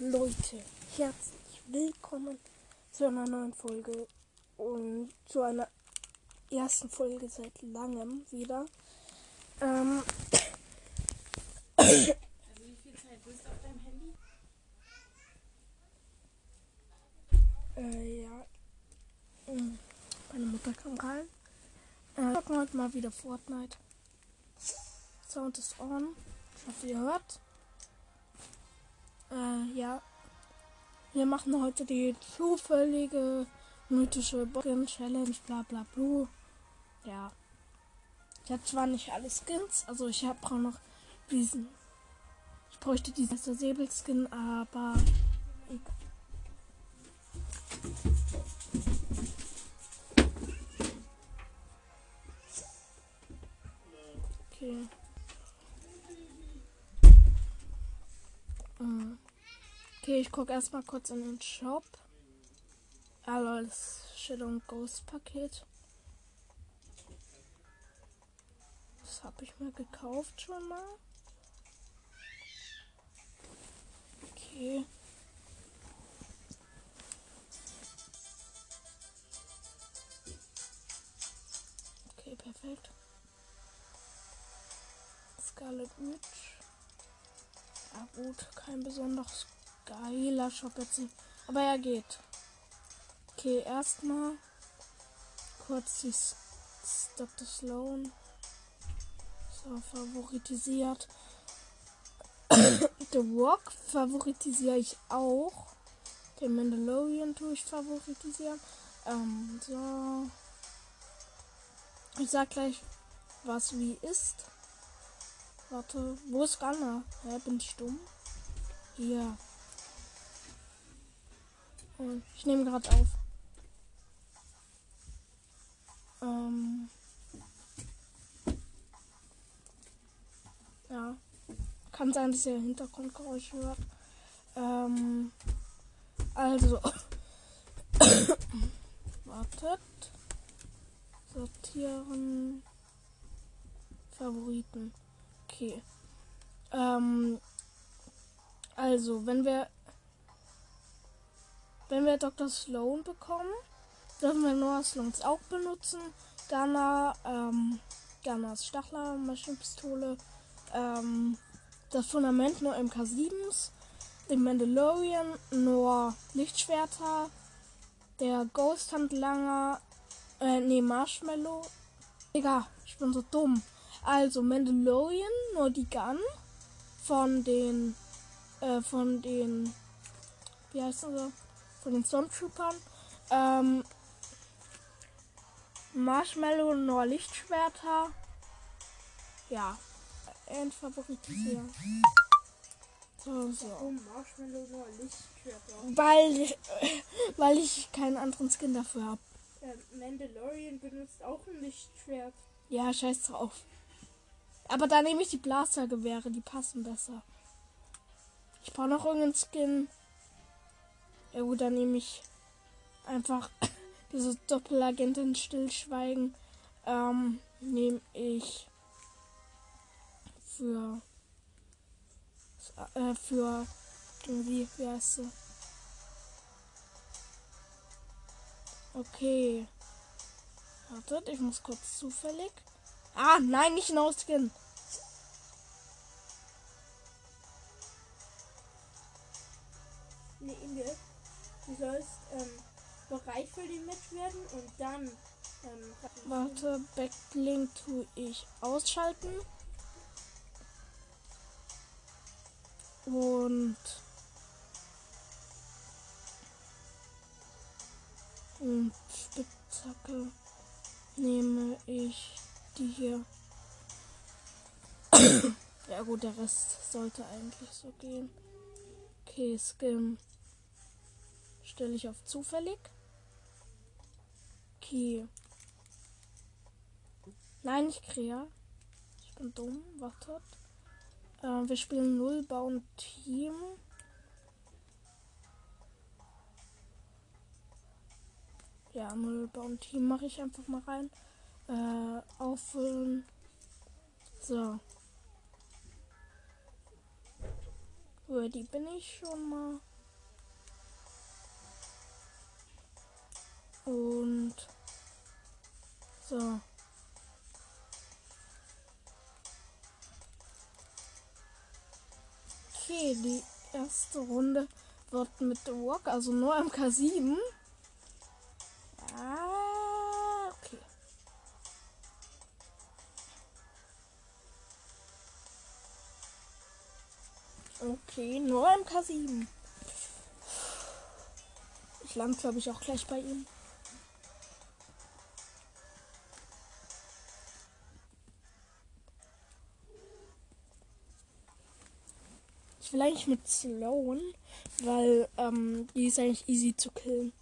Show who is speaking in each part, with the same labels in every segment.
Speaker 1: Leute, herzlich willkommen zu einer neuen Folge und zu einer ersten Folge seit langem wieder. Ähm,
Speaker 2: Also wie viel Zeit bist du auf deinem Handy?
Speaker 1: äh, ja, ähm, meine Mutter kam rein. Äh, wir zocken heute mal wieder Fortnite. Sound ist on. Ich hoffe, ihr hört. Äh, ja. Wir machen heute die zufällige mythische Bocken Challenge, bla bla bla. Ja. Ich habe zwar nicht alle Skins, also ich habe auch noch diesen. Ich bräuchte diesen Säbelskin, aber. Okay. Okay, ich gucke erstmal kurz in den Shop. Also das Shadow und Ghost Paket. Das habe ich mir gekauft schon mal. Okay. Okay, perfekt. Scarlet Witch. Ja gut, kein besonders geiler Shop jetzt. Aber er geht. Okay, erstmal kurz die Dr. Sloan. So, favoritisiert. The Rock favoritisiere ich auch. Den Mandalorian tue ich favoritisieren. Ähm, so. Ich sag gleich, was wie ist. Warte, wo ist Gunner? Hä, bin ich dumm? Hier. Und ich nehme gerade auf. Ähm. Ja. Kann sein, dass ihr Hintergrundgeräusche hört. Ähm. Also. Wartet. Sortieren. Favoriten. Okay. Ähm. Also, wenn wir wenn wir Dr. Sloan bekommen, dürfen wir Noah Sloans auch benutzen. Gunner, ähm, Gunners Stachler, Maschinenpistole, ähm, das Fundament nur MK7s, den Mandalorian nur Lichtschwerter, der Ghost Handlanger, äh, nee, Marshmallow. Egal, ich bin so dumm. Also Mandalorian, nur die Gun von den, äh, von den, wie heißt das so? Von den Stormtroopern. Ähm, Marshmallow nur Lichtschwerter. Ja. Und favorisieren. So, so.
Speaker 2: Oh, Marshmallow Lichtschwerter.
Speaker 1: Weil ich, weil ich keinen anderen Skin dafür habe.
Speaker 2: Der Mandalorian benutzt auch ein Lichtschwert.
Speaker 1: Ja, scheiß drauf. Aber da nehme ich die Blastergewehre, die passen besser. Ich brauche noch irgendeinen Skin. Ja gut, dann nehme ich einfach diese Doppelagentin Stillschweigen. Ähm, nehme ich für äh, für irgendwie, wie heißt sie? Okay. Wartet, ich muss kurz zufällig. Ah, nein, nicht No Skin.
Speaker 2: Nee, Inge, du sollst ähm, bereit für den Match werden und dann. Ähm,
Speaker 1: Warte, Backlink tue ich ausschalten. Und. Und Spitzhacke nehme ich die hier. ja gut, der Rest sollte eigentlich so gehen. Okay, Skin stelle ich auf zufällig. Okay. Nein, nicht Krea. Ich bin dumm. Wartet. Äh, wir spielen Null bauen Team. Ja, Null bauen Team mache ich einfach mal rein. Äh, auffüllen. So. Ready bin ich schon mal. Und so. Okay, die erste Runde wird mit Walk, also nur MK7. Ah, Okay, nur MK7. Ich lande, glaube ich, auch gleich bei ihm. Ich will eigentlich mit Sloan, weil ähm, die ist eigentlich easy zu killen.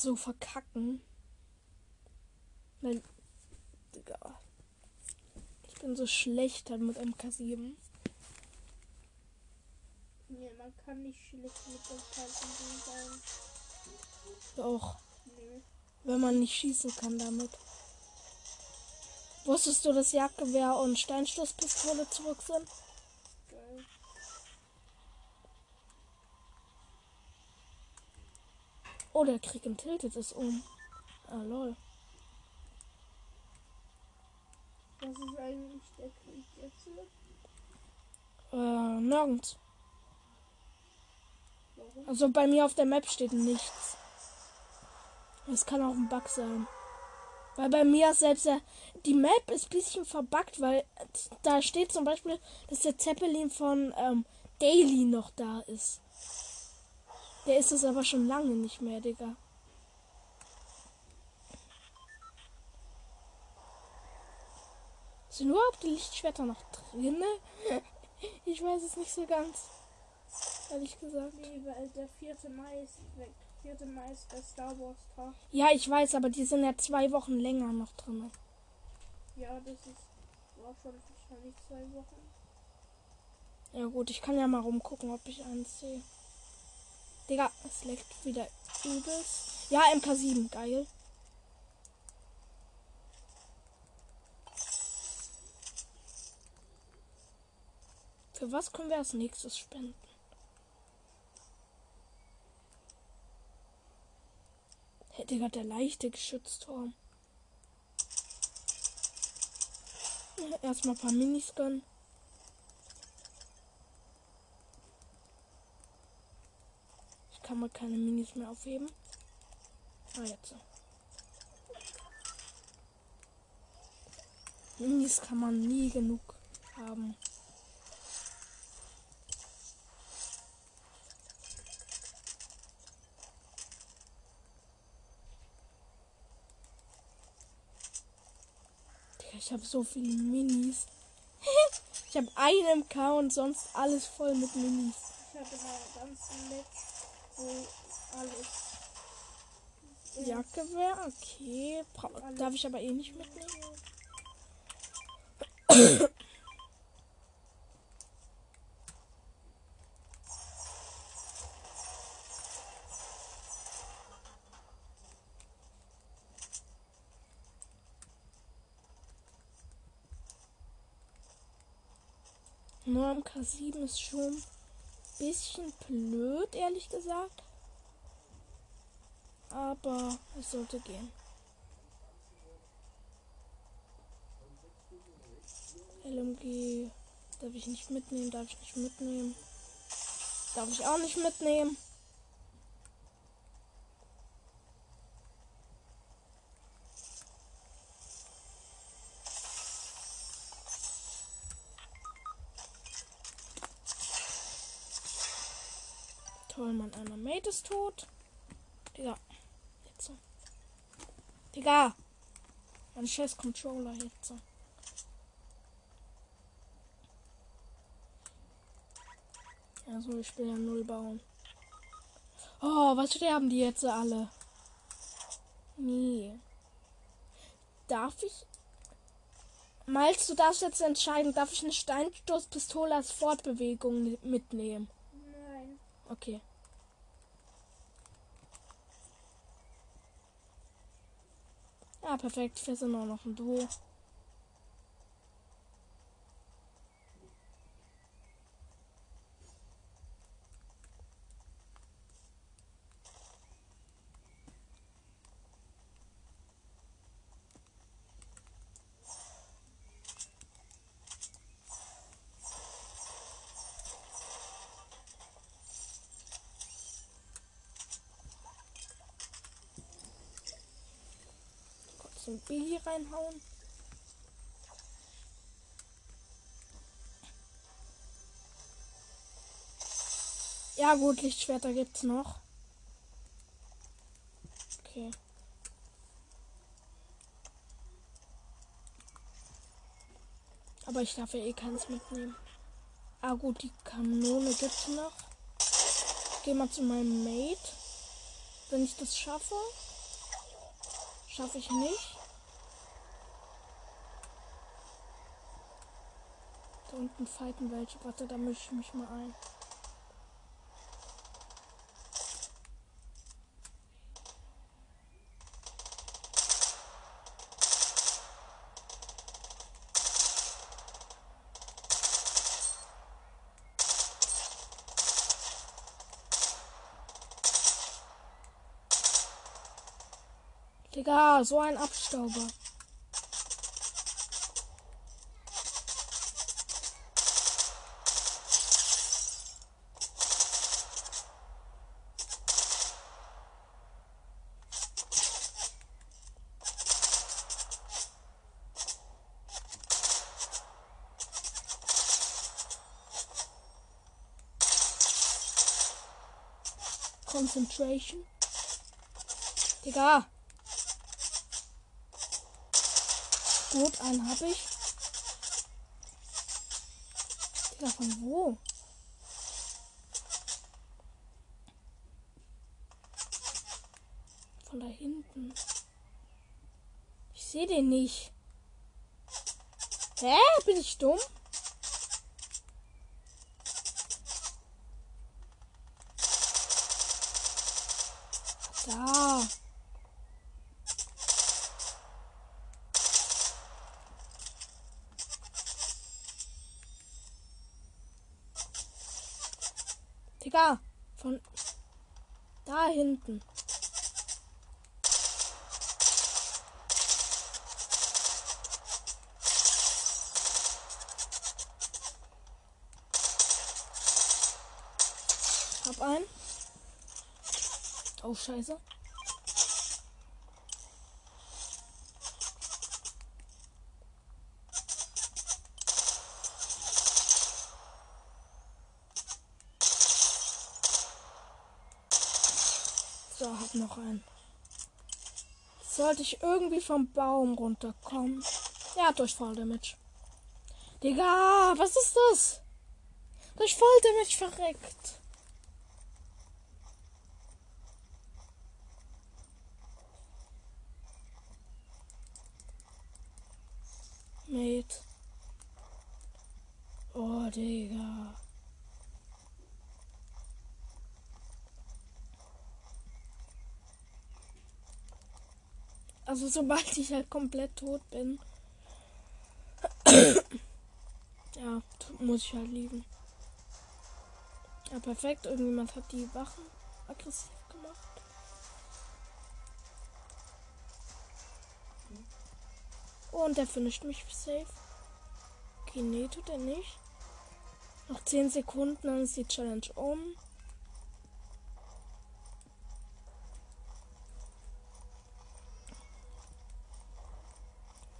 Speaker 1: So verkacken. Weil, Digga. Ich bin so schlecht halt mit MK7.
Speaker 2: Nee, man kann nicht schlecht mit dem Kalten sein.
Speaker 1: Doch,
Speaker 2: Nö.
Speaker 1: wenn man nicht schießen kann damit. Wusstest du, dass Jagdgewehr und Steinschusspistole zurück sind?
Speaker 2: Geil.
Speaker 1: Oh, der Krieg im Tilted ist um. Ah, lol.
Speaker 2: Was ist eigentlich der Krieg jetzt?
Speaker 1: Äh, nirgends.
Speaker 2: Warum?
Speaker 1: Also bei mir auf der Map steht nichts. Es kann auch ein Bug sein. Weil bei mir selbst der, die Map ist ein bisschen verbuggt, weil da steht zum Beispiel, dass der Zeppelin von ähm, Daily noch da ist. Der ist es aber schon lange nicht mehr, Digga. Sind überhaupt die Lichtschwerter noch drinne? Ich weiß es nicht so ganz. Ehrlich gesagt.
Speaker 2: Nee, weil der 4. Mai ist weg. 4. Mai ist der Star Wars Tag.
Speaker 1: Ja, ich weiß, aber die sind ja zwei Wochen länger noch drin.
Speaker 2: Ja, das ist war schon wahrscheinlich zwei Wochen.
Speaker 1: Ja gut, ich kann ja mal rumgucken, ob ich eins sehe. Digga, es leckt wieder übelst. Ja, MK7, geil. Für was können wir als nächstes spenden? Hey, Digga, der leichte Geschützturm. Erstmal ein paar Minis gönnen. Kann mal keine Minis mehr aufheben. Ah, jetzt. Minis kann man nie genug haben. Ich habe so viele Minis. ich habe einen MK und sonst alles voll mit Minis.
Speaker 2: Ich hatte mal ganz nett, alles. äh,
Speaker 1: Jagdgewehr, okay. Bra darf ich aber eh nicht mitnehmen. Nur am K7 ist schon bisschen blöd, ehrlich gesagt. Aber es sollte gehen. LMG darf ich nicht mitnehmen, darf ich nicht mitnehmen. Darf ich auch nicht mitnehmen. Ist tot. Digga. Jetzt so. Digga. Mein scheiß Controller jetzt so. Also ich will ja null bauen. Oh, was sterben die jetzt alle? Nee. Darf ich? Miles, du darfst jetzt entscheiden, darf ich eine Steinstoßpistole als Fortbewegung mitnehmen?
Speaker 2: Nein.
Speaker 1: Okay. Ah, perfekt. Wir sind auch noch ein Duo. Kurz reinhauen. Ja gut, Lichtschwerter gibt's noch. Okay. Aber ich darf ja eh keins mitnehmen. Ah gut, die Kanone gibt's noch. Ich gehe mal zu meinem Mate. Wenn ich das schaffe. Schaffe ich nicht. Unten fighten welche. Warte, da mische ich mich mal ein. Digga, so ein Abstauber. Concentration. Digga. Gut, einen habe ich. Digga, von wo? Von da hinten. Ich sehe den nicht. Hä? Bin ich dumm? Da hinten. Hab einen. Oh, scheiße. So, hab noch einen. Sollte ich irgendwie vom Baum runterkommen? Ja, durch Fall Damage. Digga, was ist das? Durch Fall Damage verreckt. Mate. Oh, Digga. Also sobald ich halt komplett tot bin, ja, muss ich halt liegen. Ja, perfekt. Irgendjemand hat die Wachen aggressiv gemacht. Und der finisht mich safe. Okay, nee, tut er nicht. Noch 10 Sekunden, dann ist die Challenge um.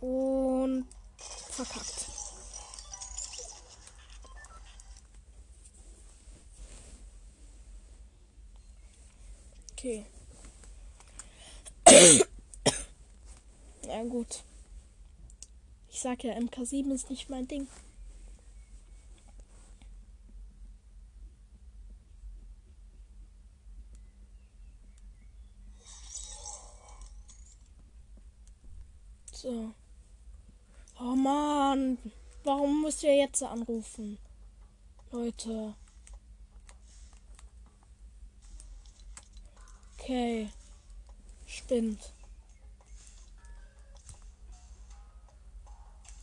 Speaker 1: Und verkackt. Okay. ja gut. Ich sag ja, MK7 ist nicht mein Ding. So. Oh Mann. Warum müsst ihr jetzt anrufen? Leute. Okay. Spinnt.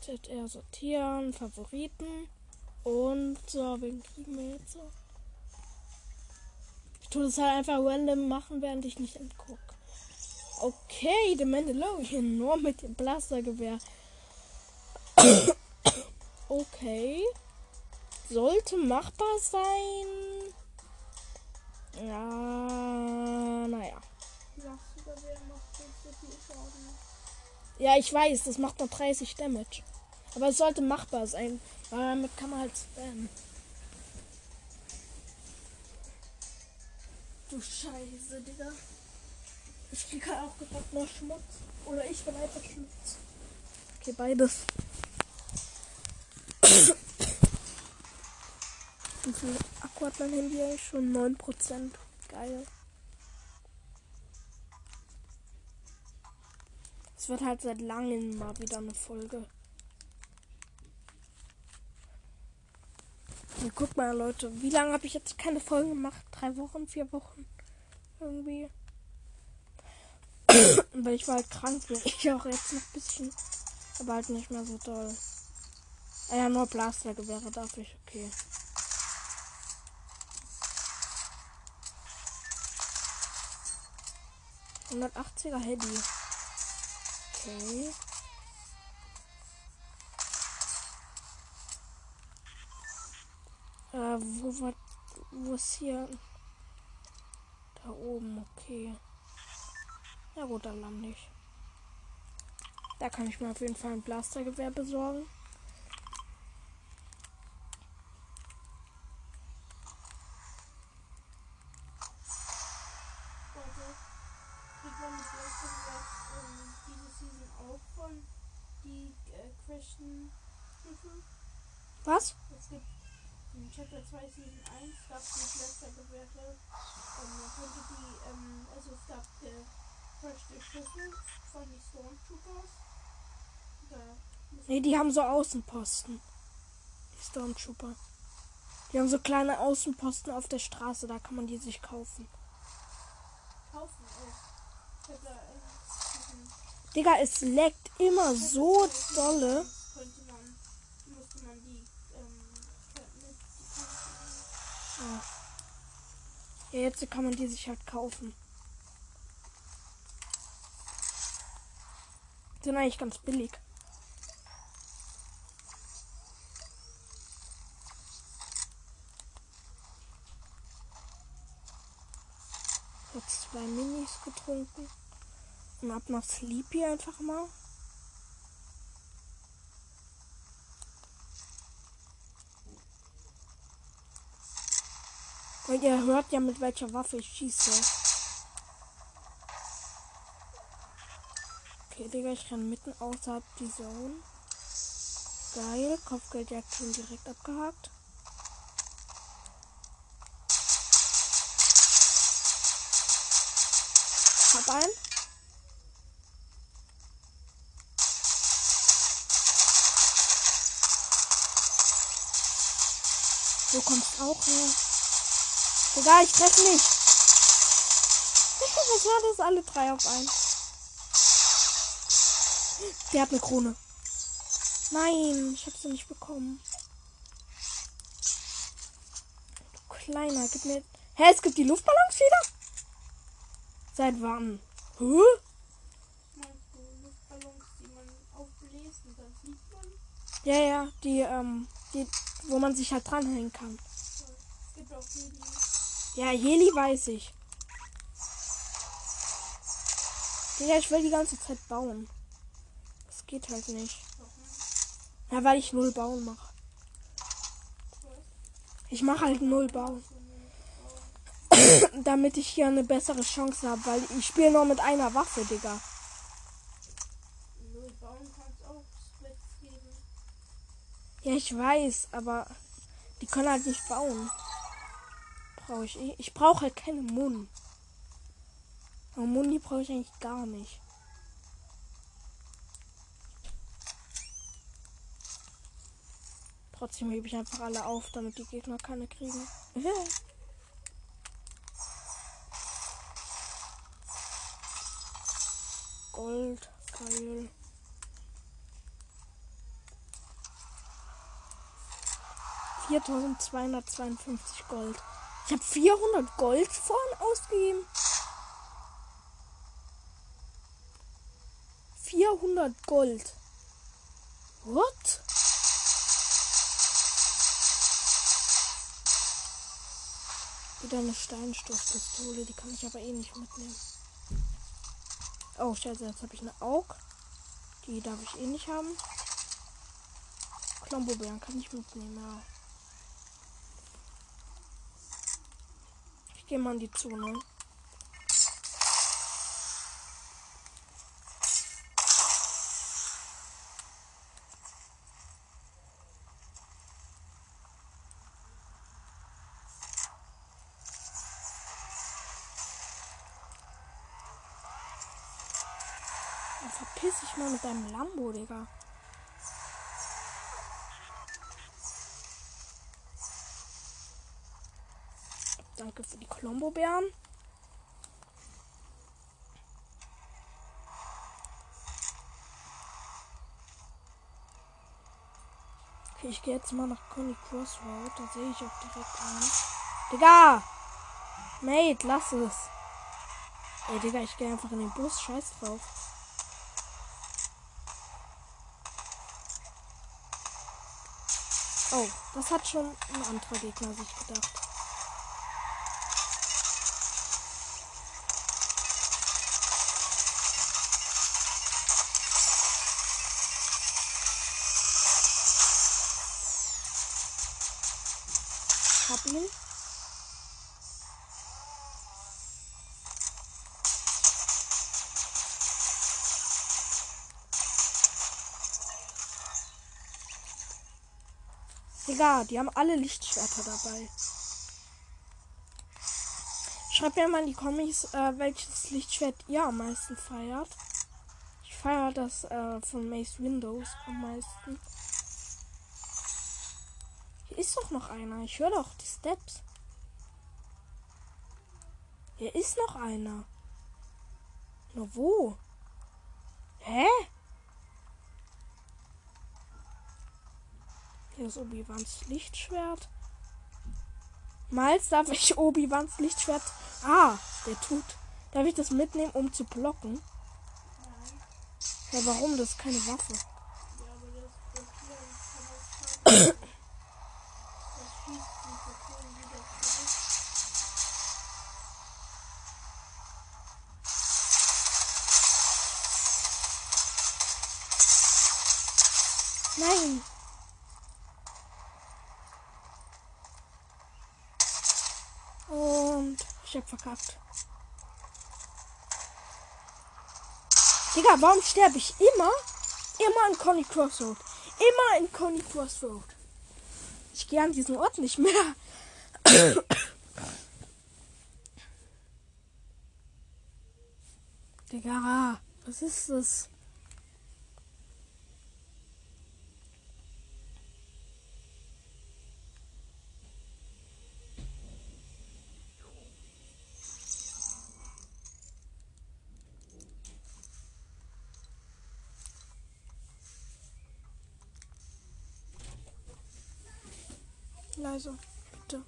Speaker 1: ZR sortieren, Favoriten. Und so, wen kriegen wir jetzt so? Ich tue das halt einfach random machen, während ich nicht entgucke. Okay, der Mandalorian nur mit dem Blastergewehr. okay. Sollte machbar sein. Ja, naja. Ja, ich weiß, das macht nur 30 Damage. Aber es sollte machbar sein, weil damit kann man halt spammen. Du Scheiße, Digga. Ich krieg halt auch gerade nur Schmutz. Oder ich bin einfach Schmutz. Okay, beides. Wie viel Akku hat mein Handy eigentlich schon? 9%. Geil. Es wird halt seit langem mal wieder eine Folge. Und guck mal, Leute, wie lange habe ich jetzt keine Folgen gemacht? Drei Wochen, vier Wochen? Irgendwie. Weil ich war halt krank, ich auch jetzt noch ein bisschen. Aber halt nicht mehr so doll. Ah ja, nur Blastergewehre darf ich, okay. Er Handy. Okay. Äh, wo war. Wo ist hier? Da oben, okay. Ja gut, dann ich. Da kann ich mir auf jeden Fall ein Blastergewehr besorgen.
Speaker 2: Leute, kriegt man das Blastergewehr ähm, diese Season auch von die äh, Christian Stufen?
Speaker 1: Was?
Speaker 2: Es gibt in Chapter 2 Season 1 gab es die Blastergewehre. Ähm, man konnte die, ähm, also es gab äh, Crushed Schüssel von den Stormtroopers. Da
Speaker 1: Nee, die haben so Außenposten. Die Stormtrooper. Die haben so kleine Außenposten auf der Straße, da kann man die sich kaufen.
Speaker 2: kaufen diesen
Speaker 1: Digga, es leckt immer so dolle.
Speaker 2: Ähm.
Speaker 1: Ja, jetzt kann man die sich halt kaufen. Sind eigentlich ganz billig. Jetzt zwei Minis getrunken. Und ab nach Sleepy einfach mal. Und ihr hört ja, mit welcher Waffe ich schieße. Okay, Digga, ich renn mitten außerhalb die Zone. Geil, Kopfgeldjagd schon direkt abgehakt. Hab einen. Du kommst auch her. Egal, ich treffe nicht. Was war das? Alle drei auf einen. Der hat eine Krone. Nein, ich habe sie nicht bekommen. Du Kleiner, gib mir. Hä, es gibt die Luftballons wieder? Seit wann? Hä?
Speaker 2: Meinst du Luftballons, die man aufbläst und dann fliegt man?
Speaker 1: Ja, ja, die, ähm, die, wo man sich halt dranhängen kann. Ja, Heli weiß ich. Ja, ich will die ganze Zeit bauen. Das geht halt nicht. Ja, weil ich null bauen mache. Ich mache halt null bauen. Damit ich hier eine bessere Chance habe, weil ich spiele nur mit einer Waffe, Digga. Ja, ich weiß, aber die können halt nicht bauen. Brauche ich eh. Ich brauche halt keine Mun. Aber Muni brauche ich eigentlich gar nicht. Trotzdem hebe ich einfach alle auf, damit die Gegner keine kriegen. Gold, geil. Viertausendzweihundertzweiundfünfzig Gold. Ich habe 400 Gold vorhin ausgegeben. 400 Gold. What? Wieder eine Steinstoßpistole, die kann ich aber eh nicht mitnehmen. Oh, scheiße, jetzt habe ich eine Aug. Die darf ich eh nicht haben. Klombobeeren kann ich mitnehmen, ja. Ich gehe mal in die Zone. Deinem Lambo, Digga. Danke für die Klombobeeren. Okay, ich gehe jetzt mal nach Conny Crossroad. Da sehe ich auch direkt einen. Digga! Mate, lass es. Ey, Digga, ich gehe einfach in den Bus. Scheiß drauf. Oh, das hat schon ein anderer Gegner sich gedacht. Digga, die haben alle Lichtschwerter dabei. Schreibt mir mal in die Kommis, äh, welches Lichtschwert ihr am meisten feiert. Ich feiere das äh, von Mace Windows am meisten. Hier ist doch noch einer. Ich höre doch die Steps. Hier ist noch einer. Nur wo? Hä? Hier ist Obi-Wans Lichtschwert. Miles, darf ich Obi-Wans Lichtschwert. Ah, der tut. Darf ich das mitnehmen, um zu blocken?
Speaker 2: Nein.
Speaker 1: Ja, warum? Das ist keine Waffe.
Speaker 2: Ja, aber das das kann. Das
Speaker 1: verkackt. Digga, warum sterbe ich immer? Immer in Conny Crossroad. Immer in Conny Crossroad. Ich gehe an diesen Ort nicht mehr. Digga, was ist das? Leise, bitte.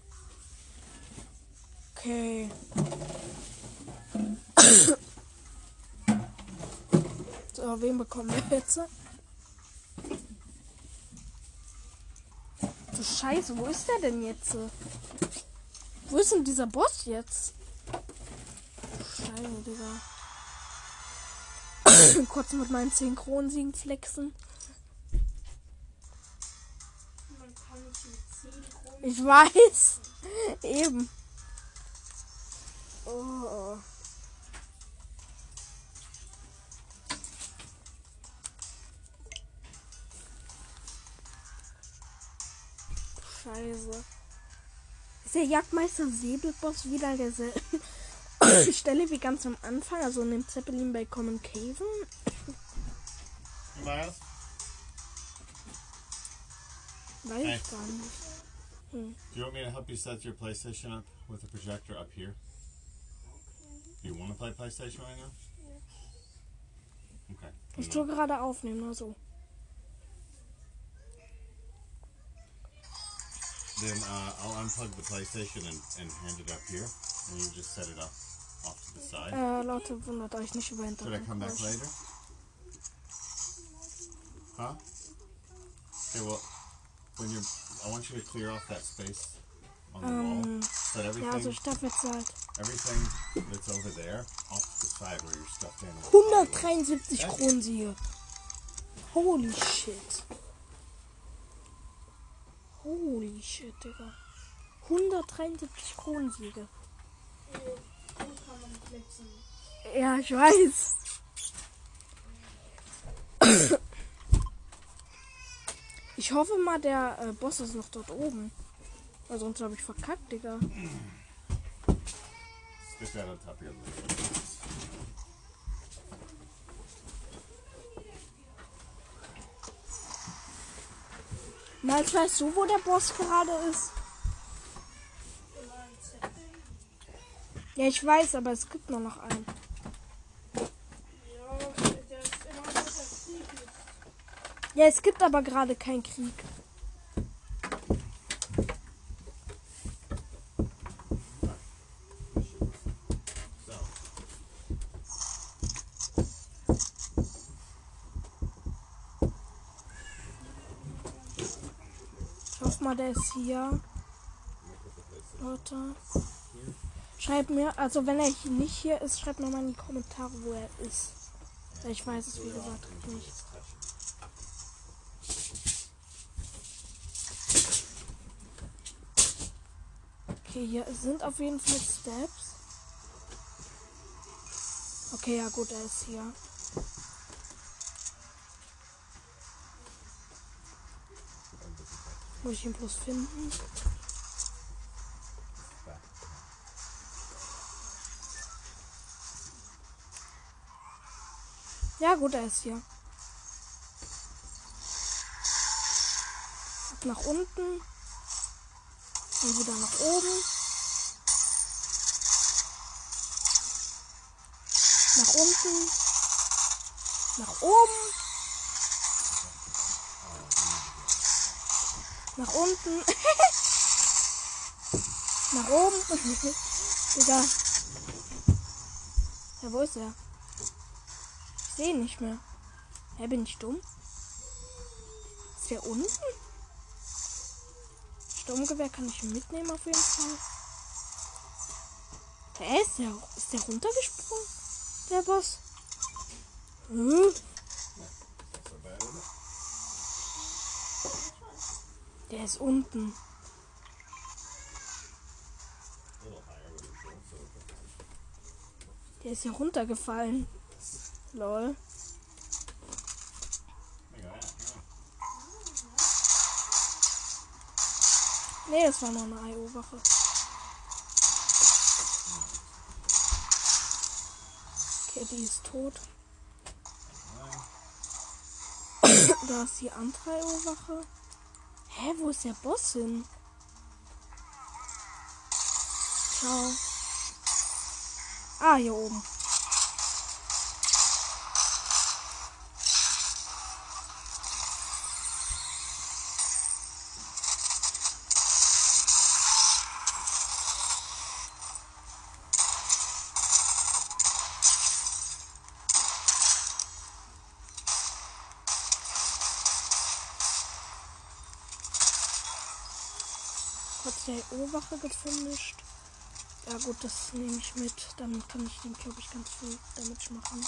Speaker 1: Okay. so, wen bekommen wir jetzt? Du Scheiße, wo ist der denn jetzt? Wo ist denn dieser Boss jetzt? Scheiße, Digga. Kurz mit meinen 10 Kronensiegen flexen. Ich weiß. Eben. Oh. Scheiße. Ist der Jagdmeister Säbelboss wieder an derselben Stelle wie ganz am Anfang, also in dem Zeppelin bei Common Caven?
Speaker 3: Miles?
Speaker 1: Weiß
Speaker 3: Hey.
Speaker 1: ich gar nicht.
Speaker 3: Do you want me to help you set your PlayStation up with a projector up here? Do You want to play PlayStation right now? Okay.
Speaker 1: Ich tue gerade aufnehmen, nur so.
Speaker 3: then uh, I'll unplug the PlayStation and, and hand it up here, and you just set it up off to the side.
Speaker 1: Äh, Leute, wundert euch nicht über
Speaker 3: Should I come back later? Huh? Okay, well, when you're, I want you to clear off that space on the
Speaker 1: Ähm,
Speaker 3: wall.
Speaker 1: Ja,
Speaker 3: everything,
Speaker 1: also ich darf jetzt halt
Speaker 3: everything that's over there off the side where your stuffed animals.
Speaker 1: 173 Kronensiege. Holy shit. Holy shit, Digga. 173 Kronensiege. Ja, ich weiß. Ich hoffe mal, der äh, Boss ist noch dort oben. Weil sonst habe ich verkackt, Digga.
Speaker 3: Top of your lid.
Speaker 1: Mal weißt du, wo der Boss gerade ist? Ja, ich weiß, aber es gibt nur noch einen.
Speaker 2: Ja, der ist immer noch der Krieg ist.
Speaker 1: Ja, es gibt aber gerade keinen Krieg. Ich hoffe mal, der ist hier. Leute. Schreibt mir, also wenn er nicht hier ist, schreibt mir mal in die Kommentare, wo er ist. Ich weiß es, wie gesagt, nicht. Okay, hier sind auf jeden Fall Steps. Okay, ja gut, er ist hier. Muss ich ihn bloß finden? Ja gut, er ist hier. Ab nach unten. Und wieder nach oben. Nach unten. Nach oben. Nach unten. nach oben. Digga. Ja, wo ist er? Ich sehe ihn nicht mehr. Hä, bin ich dumm? Ist der unten? Sturmgewehr kann ich mitnehmen auf jeden Fall. Hä, ist der, ist der runtergesprungen? Der Boss? Hm? Der ist unten. Der ist hier runtergefallen. Lol. Nee, das war noch eine IO-Wache. Okay, die ist tot. Da ist die andere IO-Wache. Hä, wo ist der Boss hin? Ciao. Ah, hier oben. O-Wache gefinisht. Ja gut, das nehme ich mit. Damit kann ich den, glaube ich, ganz viel Damage machen.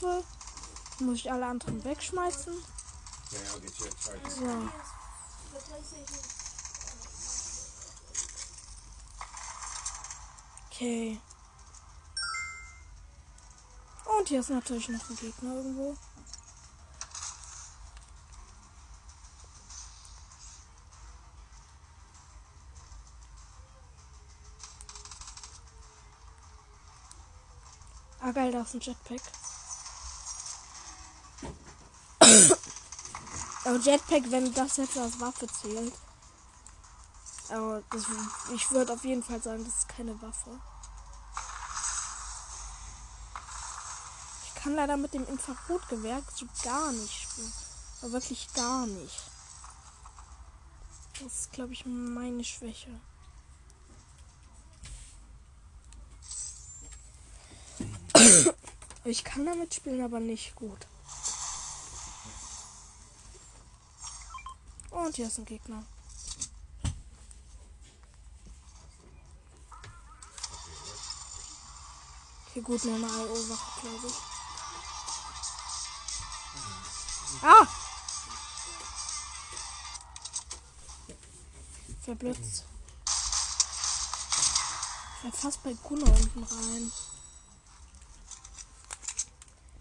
Speaker 1: Waffe. Muss ich alle anderen wegschmeißen?
Speaker 3: Halt.
Speaker 1: So. Okay. Und hier ist natürlich noch ein Gegner irgendwo. Ah geil, da ist ein Jetpack. Aber Jetpack, wenn das jetzt als Waffe zählt. Aber das, ich würde auf jeden Fall sagen, das ist keine Waffe. Ich kann leider mit dem Infrarotgewehr so gar nicht spielen. Aber wirklich gar nicht. Das ist, glaube ich, meine Schwäche. Ich kann damit spielen, aber nicht gut. Und hier ist ein Gegner. Okay, gut, nur eine IO-Wache, glaube ich. Ah! Verblitzt. Ich wäre fast bei Gunnar unten rein.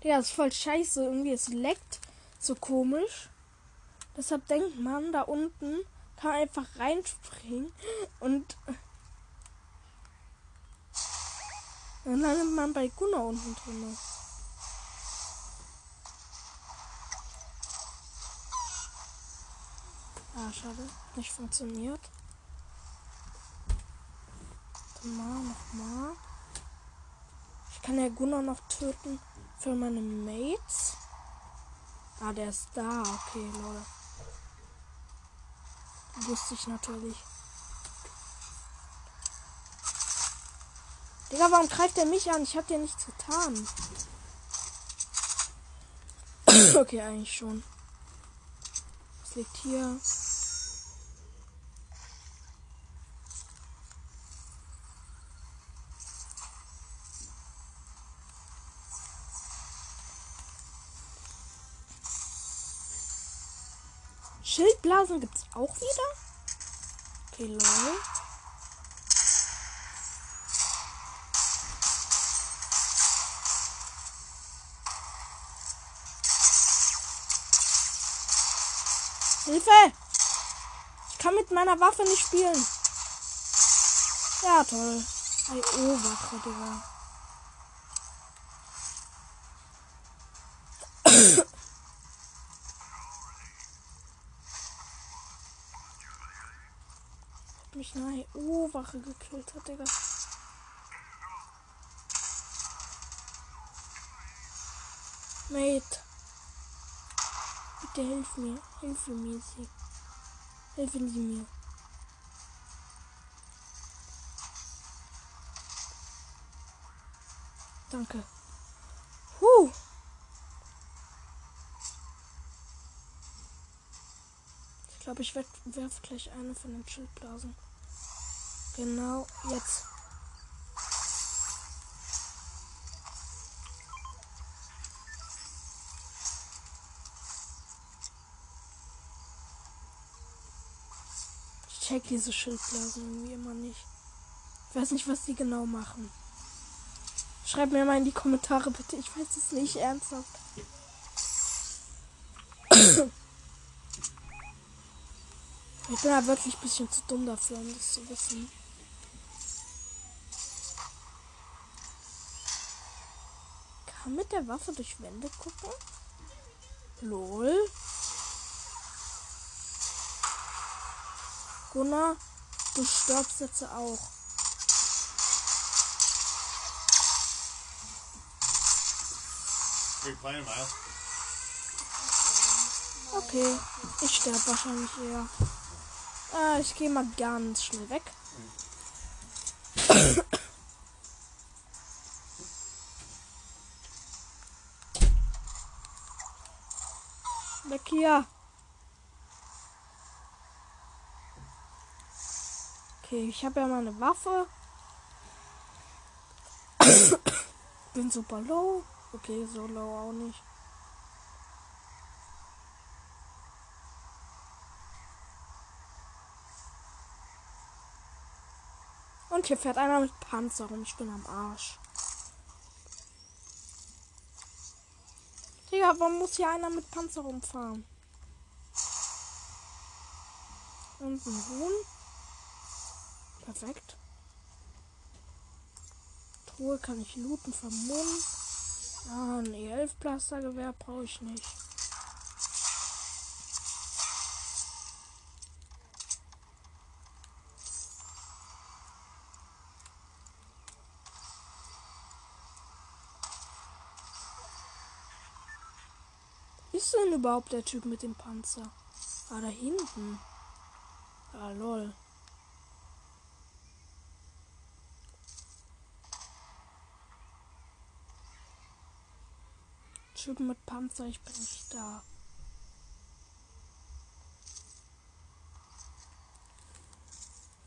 Speaker 1: Digga, ist voll scheiße. Irgendwie, es leckt so komisch. Deshalb denkt man, da unten kann man einfach reinspringen und dann landet man bei Gunnar unten drin. Ah, schade. Nicht funktioniert. Mal, nochmal. Ich kann ja Gunnar noch töten für meine Mates. Ah, der ist da. Okay, Leute. Wusste ich natürlich. Digga, warum greift er mich an? Ich hab dir nichts getan. okay, eigentlich schon. Was liegt hier? Schildblasen gibt's auch wieder? Okay, lol. Hilfe! Ich kann mit meiner Waffe nicht spielen. Ja, toll. IO-Wache, Digga. Mich eine IO-Wache gekillt hat, Digga. Mate. Bitte hilf mir. Hilfe mir sie. Helfen Sie mir. Danke. Huh. Ich glaube, ich werfe gleich eine von den Schildblasen. Genau jetzt. Ich check diese Schildblasen irgendwie immer nicht. Ich weiß nicht, was die genau machen. Schreibt mir mal in die Kommentare bitte. Ich weiß es nicht ernsthaft. Ich bin halt wirklich ein bisschen zu dumm dafür, um das zu wissen. Kann mit der Waffe durch Wände gucken? Lol. Gunnar, du stirbst jetzt auch. Okay, ich sterbe wahrscheinlich eher. Äh, ich gehe mal ganz schnell weg. hier. Okay, ich habe ja meine Waffe. Bin super low. Okay, so low auch nicht. Und hier fährt einer mit Panzer rum. Ich bin am Arsch. Digga, warum muss hier einer mit Panzer rumfahren? Und ein Huhn. Perfekt. Truhe kann ich looten, vermummen. Ah, ein E11 Plastergewehr brauche ich nicht. Ist denn überhaupt der Typ mit dem Panzer? Ah, da hinten. Ah, lol. Typen mit Panzer, ich bin nicht da.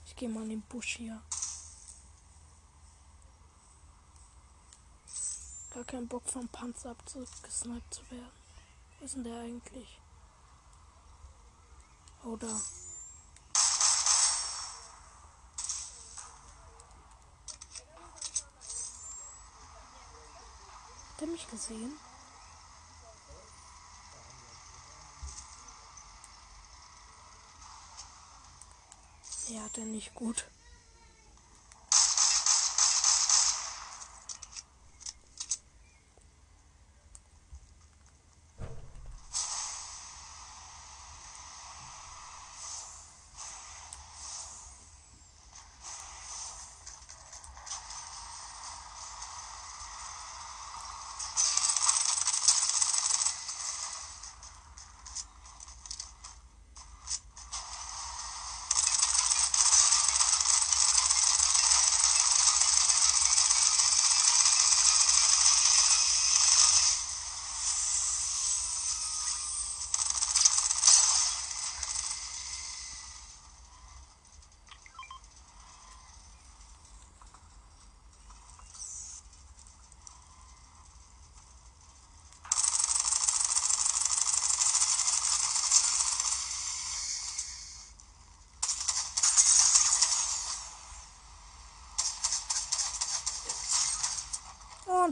Speaker 1: Ich gehe mal in den Busch hier. Gar keinen Bock vom Panzer abgesniped zu werden. Wo ist denn der eigentlich? Oh, Hat er mich gesehen? Ja, hat nicht gut.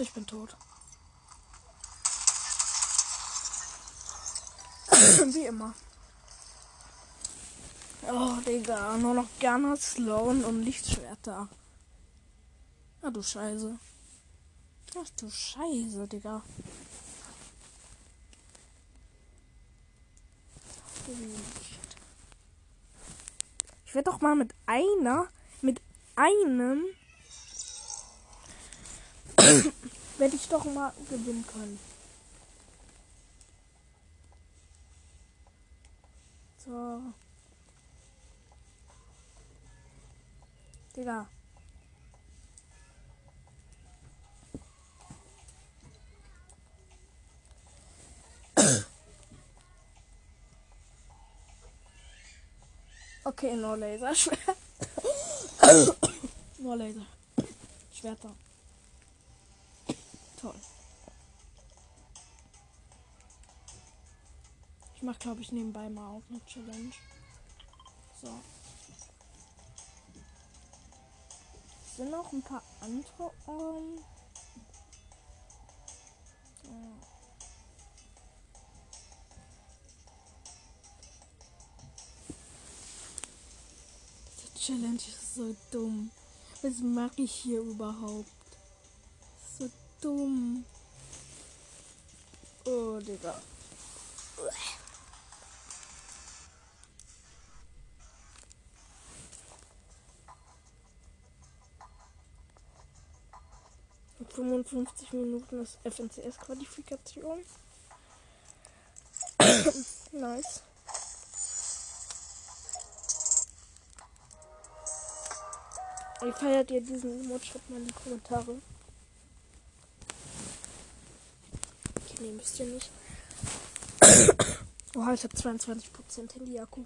Speaker 1: Ich bin tot. Wie immer. Oh, Digga. Nur noch gerne Sloan und Lichtschwerter. Ach du Scheiße. Ach du Scheiße, Digga. Ich werde doch mal mit einer, mit einem werde ich doch mal gewinnen können. So. Digga. Okay, nur Laser. Schwert. nur Laser. Schwerter. Toll. Ich mache, glaube ich, nebenbei mal auch eine Challenge. So. Sind noch ein paar andere. Ähm, ja. Challenge ist so dumm. Was mache ich hier überhaupt? Dumm. Oh, Digga. In 55 Minuten ist FNCS-Qualifikation. nice. Wie feiert ihr diesen Emote? Schreibt mal in die Kommentare. Nee, müsst ihr nicht. Oha, ich habe 22% Handy-Akku.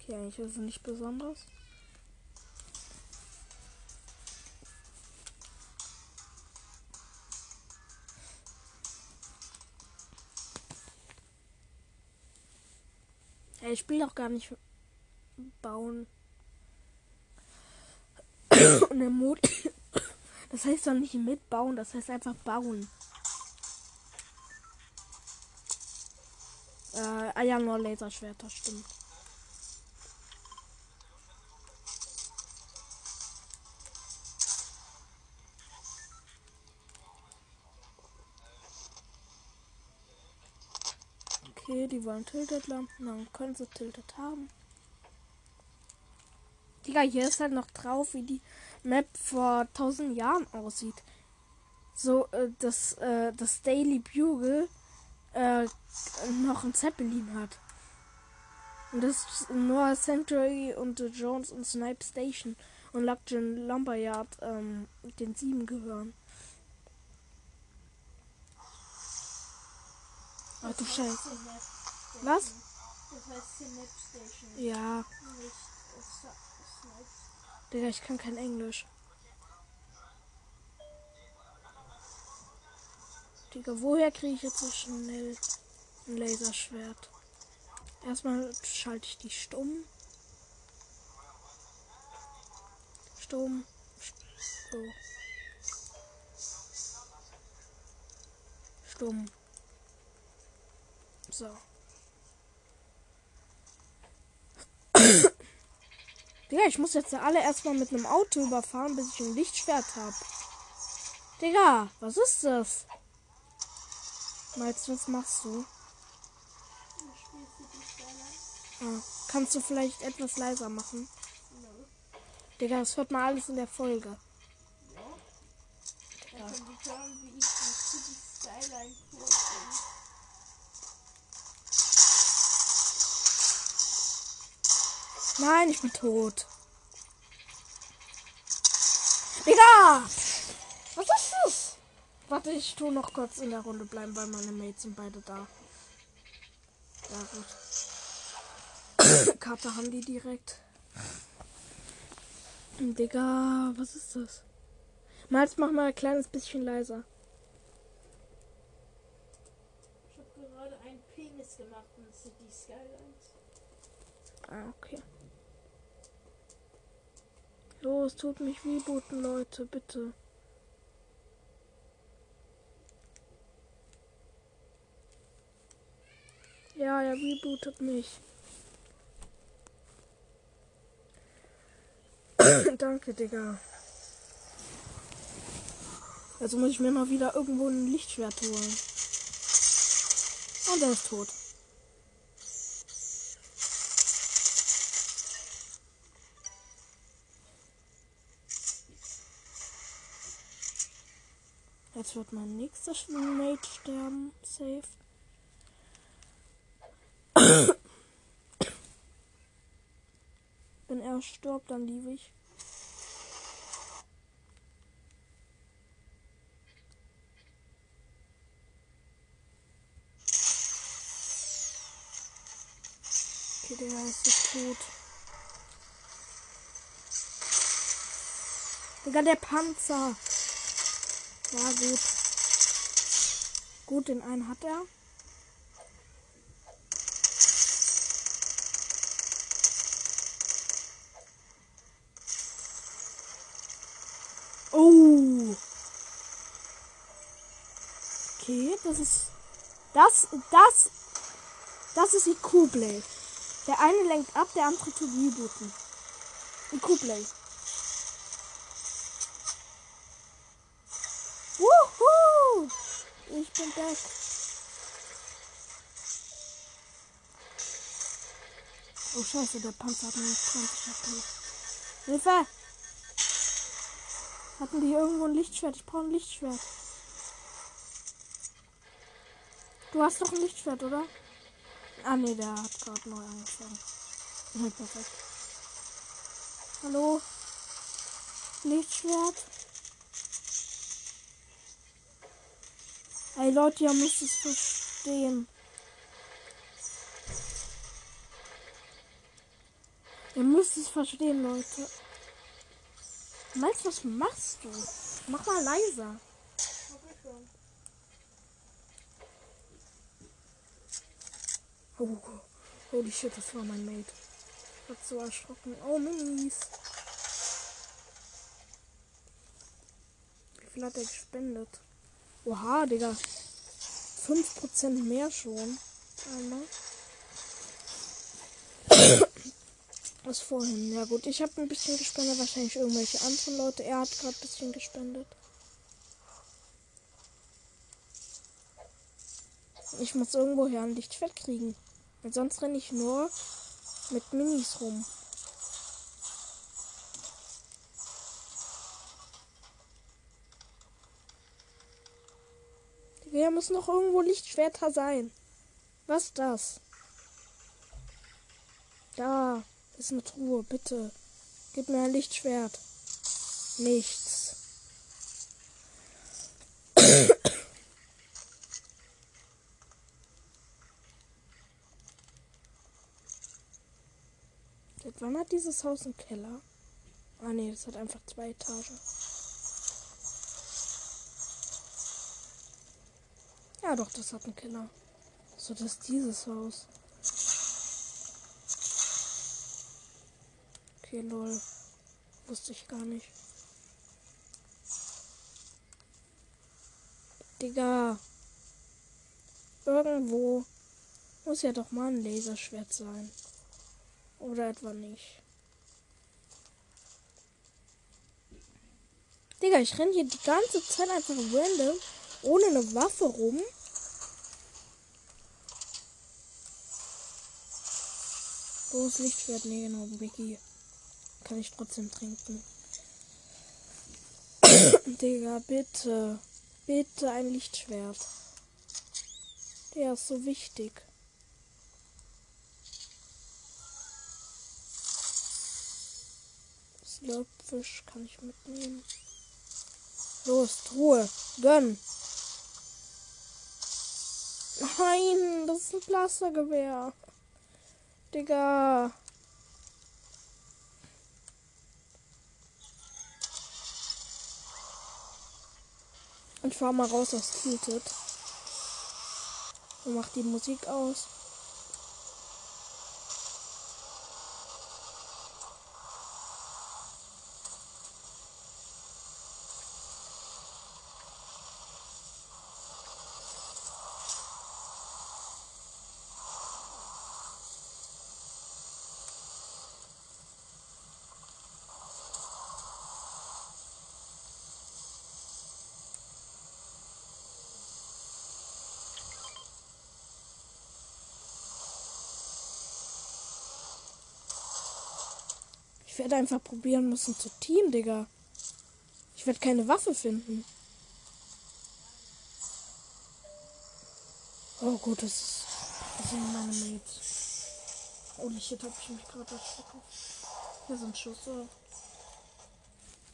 Speaker 1: Okay, eigentlich ist es nicht besonders. Ja, ich spiele auch gar nicht bauen. Und der Mod. Das heißt doch nicht mitbauen, das heißt einfach bauen. Äh, ah ja, nur Laserschwerter, stimmt. Okay, die wollen Tilted-Lampen, dann können sie Tilted haben. Digga, hier ist halt noch drauf, wie die Map vor 1000 Jahren aussieht. So, äh, dass äh, das Daily Bugle äh, noch ein Zeppelin hat. Und das ist Noah Sanctuary und Jones und Snipe Station und Luckgen Lumberyard ähm, den sieben gehören. Ach du Scheiße. Was?
Speaker 2: Das heißt Synapse Station.
Speaker 1: Ja,
Speaker 2: Nicht.
Speaker 1: Digga, ich kann kein Englisch. Digga, woher kriege ich jetzt so schnell ein Laserschwert? Erstmal schalte ich die stumm. Stumm. So. Stumm. So. Digga, ich muss jetzt alle erstmal mit einem Auto überfahren, bis ich ein Lichtschwert habe. Digga, was ist das? Malz, was machst du?
Speaker 2: Du?
Speaker 1: Ah, kannst du vielleicht etwas leiser machen?
Speaker 2: No.
Speaker 1: Digga, das hört man alles in der Folge.
Speaker 2: Ja. Dann können die hören, wie ich die City Skyline vorbringe.
Speaker 1: Nein, ich bin tot. Digga! Was ist das? Warte, ich tu noch kurz in der Runde bleiben, weil meine Mates sind beide da. Ja, gut. Karte haben die direkt. Digga, was ist das? Malz, mach mal ein kleines bisschen leiser.
Speaker 2: Ich habe gerade einen Penis gemacht in City Skylines.
Speaker 1: Ah, okay. Los, tut mich rebooten, Leute, bitte. Ja, er rebootet mich. Danke, Digga. Also muss ich mir mal wieder irgendwo ein Lichtschwert holen. Und er ist tot. Jetzt wird mein nächster Mate sterben. Safe. Wenn er stirbt, dann liebe ich. Okay, der ist jetzt tot. Digga, der Panzer. Ja, gut. Gut, den einen hat er. Oh. Okay, das ist. Das, das. Das ist die Kublai. Der eine lenkt ab, der andere tut rebooten. Die bin back. Oh scheiße, der Panzer hat nur 20 HP. Hilfe! Hatten die irgendwo ein Lichtschwert? Ich brauche ein Lichtschwert. Du hast doch ein Lichtschwert, oder? Ah nee, der hat gerade neu angefangen. Perfekt. Hallo? Lichtschwert? Ey Leute, ihr müsst es verstehen. Ihr müsst es verstehen, Leute. Meinst was machst du? Mach mal leiser.
Speaker 2: Ich schon.
Speaker 1: Oh, holy shit, das war mein Mate. Ich hab so erschrocken. Oh, Minis. Wie viel hat er gespendet? Oha, Digga. 5% mehr schon. Einmal. Was vorhin. Ja gut, ich habe ein bisschen gespendet. Wahrscheinlich irgendwelche anderen Leute. Er hat gerade ein bisschen gespendet. Ich muss irgendwoher ein Lichtschwert kriegen. Weil sonst renne ich nur mit Minis rum. Hier muss noch irgendwo Lichtschwerter sein. Was ist das? Da ist eine Truhe, bitte. Gib mir ein Lichtschwert. Nichts. Seit wann hat dieses Haus einen Keller? Ah nee, das hat einfach zwei Etagen. Ja doch, das hat einen Keller. So, das ist dieses Haus. Okay, lol. Wusste ich gar nicht. Digga. Irgendwo muss ja doch mal ein Laserschwert sein. Oder etwa nicht. Digga, ich renne hier die ganze Zeit einfach random ohne eine Waffe rum. Ist Lichtschwert? Nee, genau, Mickey. Kann ich trotzdem trinken. Digga, bitte. Bitte ein Lichtschwert. Der ist so wichtig. Slurpfisch kann ich mitnehmen. Los, Truhe. Gönn. Nein, das ist ein Plastergewehr. Digga. Ich fahr mal raus aus Tilted. Und mach die Musik aus. Ich werde einfach probieren müssen zu Team, Digga. Ich werde keine Waffe finden. Oh gut, das, ist, das sind meine Mates. Holy shit, hab ich mich gerade erschrocken. Hier sind Schüsse.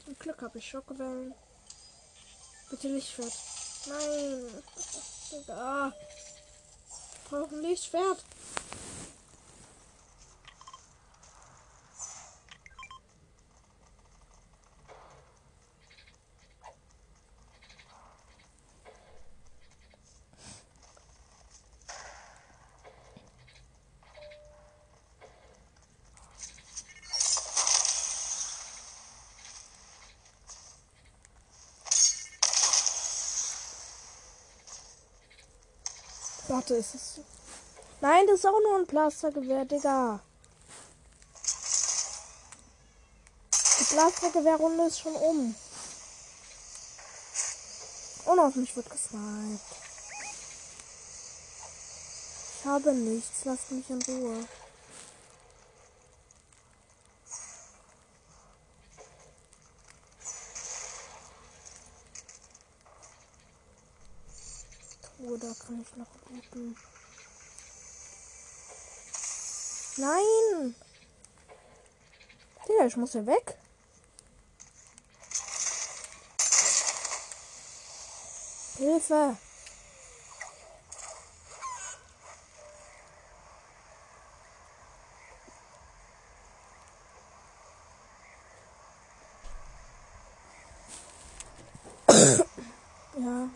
Speaker 1: Zum Glück habe ich Schockwellen. Bitte Lichtschwert. Nein. Digga. Ich brauche ein Lichtschwert. Warte, ist es. Nein, das ist auch nur ein Plastergewehr, Digga. Die Plastergewehrrunde ist schon um. Und auf mich wird gesniped. Ich habe nichts, lasst mich in Ruhe. Oh, da kann ich noch looten. Nein! Digga, ich muss hier weg. Hilfe! ja.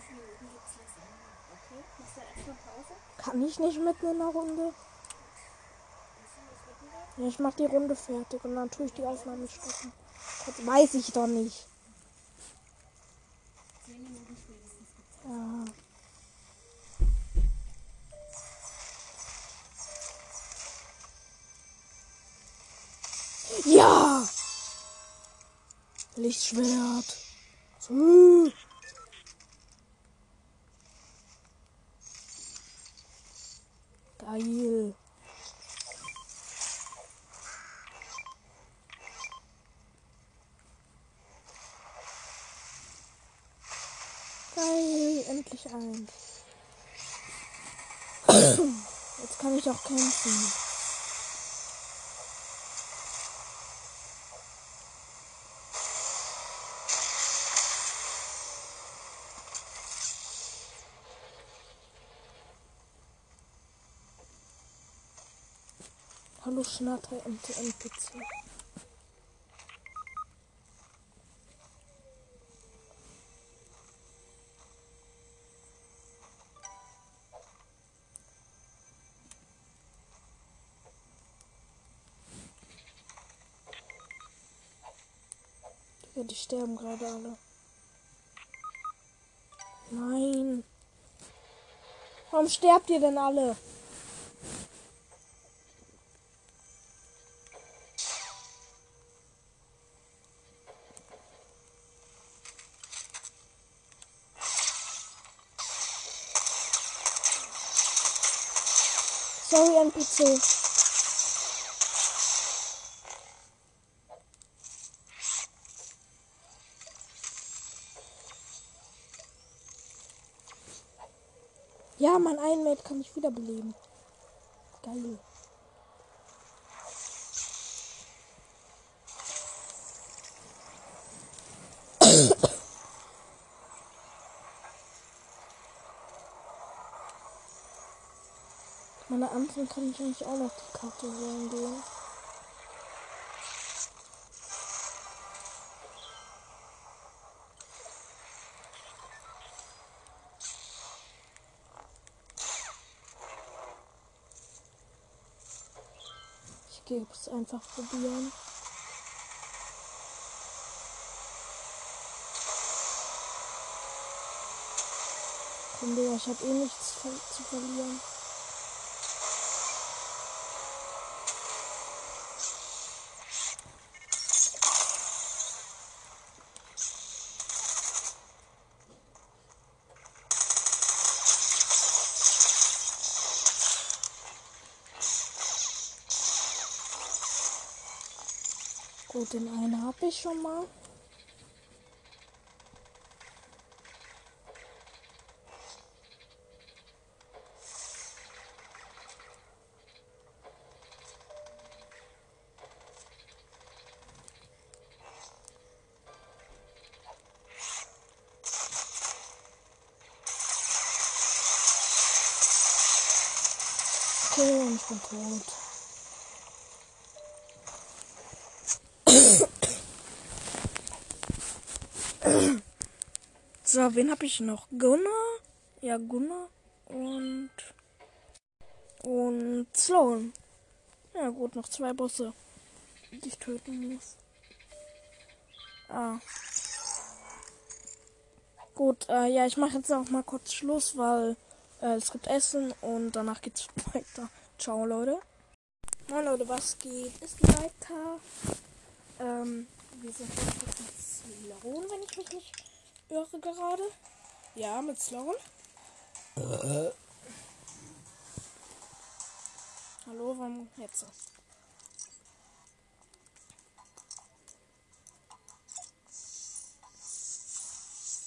Speaker 1: Kann ich nicht mitten in der Runde? Ich mach die Runde fertig und dann tue ich die Aufnahme stoppen. Das weiß ich doch nicht. Ja. Ja! Lichtschwert. So. Geil. Geil, endlich eins. Jetzt kann ich auch kämpfen. Hallo Schnatter NPC. Ja, die sterben gerade alle. Nein. Warum sterbt ihr denn alle? Sorry, NPC. Ja, mein Einmate kann ich wiederbeleben. Geil. Meine anderen kann ich eigentlich auch noch die Karte holen gehen. Ich gehe einfach probieren. Ich habe eh nichts zu verlieren. Den einen habe ich schon mal. Okay, und ich bin tot. So, wen habe ich noch? Gunnar? Ja, Gunnar. Und. Und Sloan. Ja, gut, noch zwei Bosse, die ich töten muss. Ah. Gut, äh, ja, ich mache jetzt auch mal kurz Schluss, weil äh, es gibt Essen und danach geht's weiter. Ciao, Leute. Moin, Leute, was geht? Es geht weiter. Ähm, wir sind jetzt mit Sloan, wenn ich mich nicht irre gerade. Ja, mit Sloan. Hallo, warum jetzt?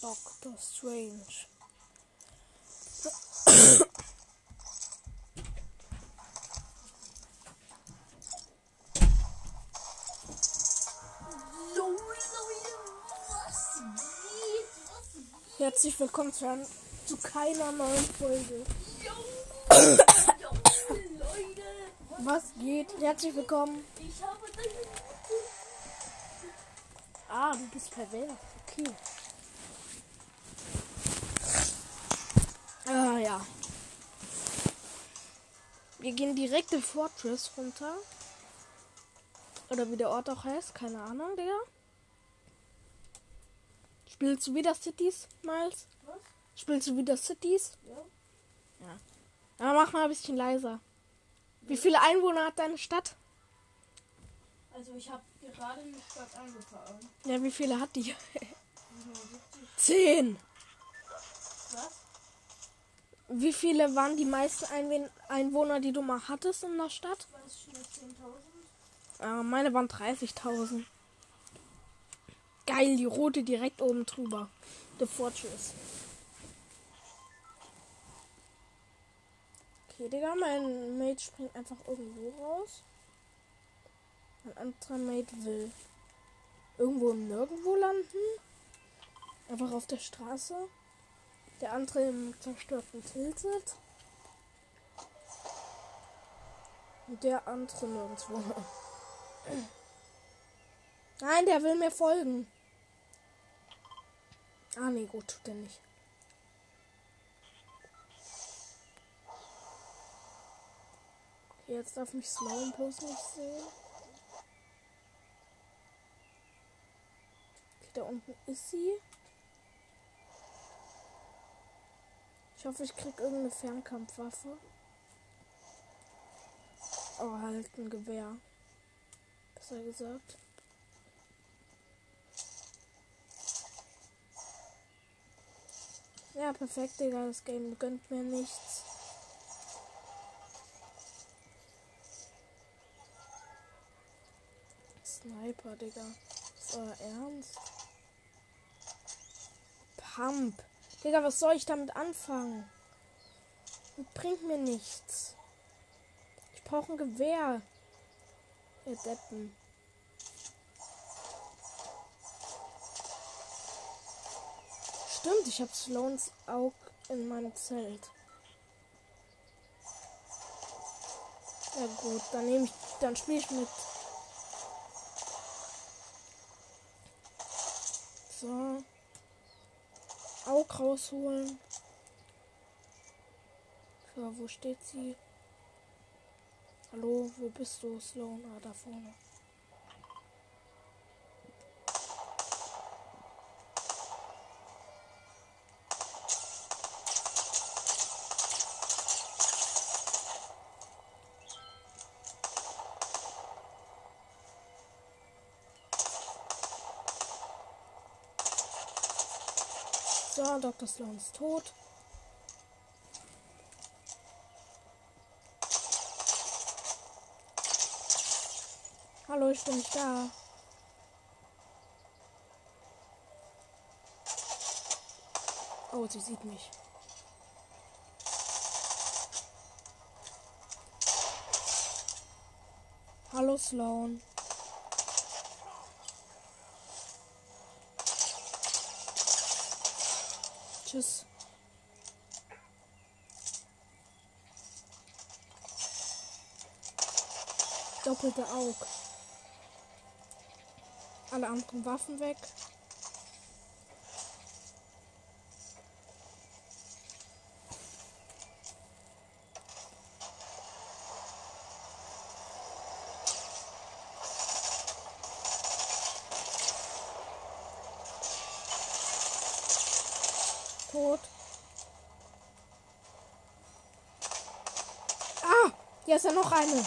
Speaker 1: Doctor Strange. Herzlich willkommen zu, zu keiner neuen Folge.
Speaker 2: Yo, Leute,
Speaker 1: Was geht? Herzlich willkommen.
Speaker 2: ich habe deine
Speaker 1: Ah, du bist pervers. Okay. Ah, ja. Wir gehen direkt in Fortress runter. Oder wie der Ort auch heißt. Keine Ahnung, Digga. Spielst du wieder Cities, Miles?
Speaker 2: Was?
Speaker 1: Spielst du wieder Cities?
Speaker 2: Ja.
Speaker 1: Ja. Aber mach mal ein bisschen leiser. Wie viele Einwohner hat deine Stadt?
Speaker 2: Also ich habe gerade eine Stadt angefahren.
Speaker 1: Ja, wie viele hat die?
Speaker 2: 77.
Speaker 1: Zehn.
Speaker 2: Was?
Speaker 1: Wie viele waren die meisten Einwohner, die du mal hattest in der Stadt?
Speaker 2: Weiß ich nicht, 10.000.
Speaker 1: Äh, meine waren 30.000. Geil, die rote direkt oben drüber. The Fortress. Okay, Digga, mein Mate springt einfach irgendwo raus. Ein anderer Mate will irgendwo Nirgendwo landen. Einfach auf der Straße. Der andere im zerstörten Tilted. Und der andere nirgendwo. Nein, der will mir folgen. Ah, nee, gut, tut er nicht. Jetzt darf mich Sloan bloß nicht sehen. Okay, da unten ist sie. Ich hoffe, ich krieg irgendeine Fernkampfwaffe. Oh, halt ein Gewehr. Besser gesagt. Ja, perfekt, Digga. Das Game gönnt mir nichts. Sniper, Digga. Ist euer Ernst? Pump. Digga, was soll ich damit anfangen? Das bringt mir nichts. Ich brauche ein Gewehr. Ihr Deppen. Stimmt, ich habe Sloans Aug in meinem Zelt. Ja gut, dann nehme ich, dann spiele ich mit. So. Aug rausholen. So, wo steht sie? Hallo, wo bist du, Sloan? Ah, da vorne. So, Dr. Sloan ist tot. Hallo, ich bin nicht da. Oh, sie sieht mich. Hallo, Sloan. Tschüss. Doppelte Aug. Alle anderen Waffen weg. Tot. Ah, hier ist ja noch eine.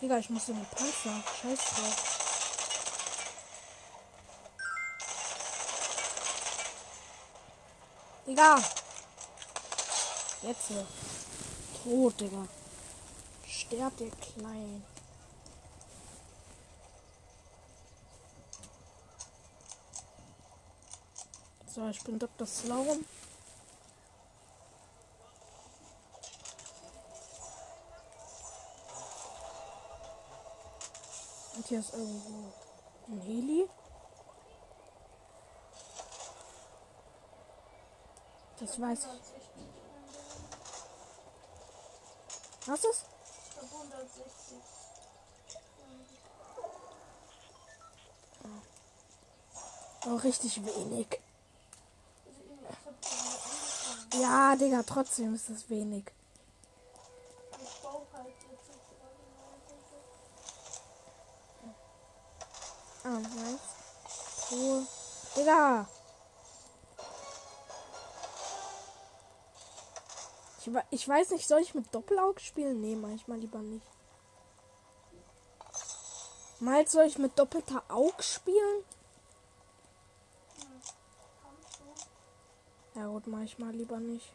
Speaker 1: Digga, ich muss in den Panzer. Scheiß drauf. Digga. Jetzt. hier. Tot, Digga. Sterbt ihr klein. So, ich bin Dr. Sloan. Und hier ist irgendwo ein Heli. Das weiß ich. Was ist?
Speaker 2: Ich glaube 160.
Speaker 1: Oh, richtig wenig.
Speaker 2: Also.
Speaker 1: Ja, Digga, trotzdem ist das wenig.
Speaker 2: Ich,
Speaker 1: we- ich weiß nicht, soll ich mit Doppelaug spielen? Nee, manchmal lieber nicht. Miles, soll ich mit doppelter Aug spielen? Ja gut, manchmal lieber nicht.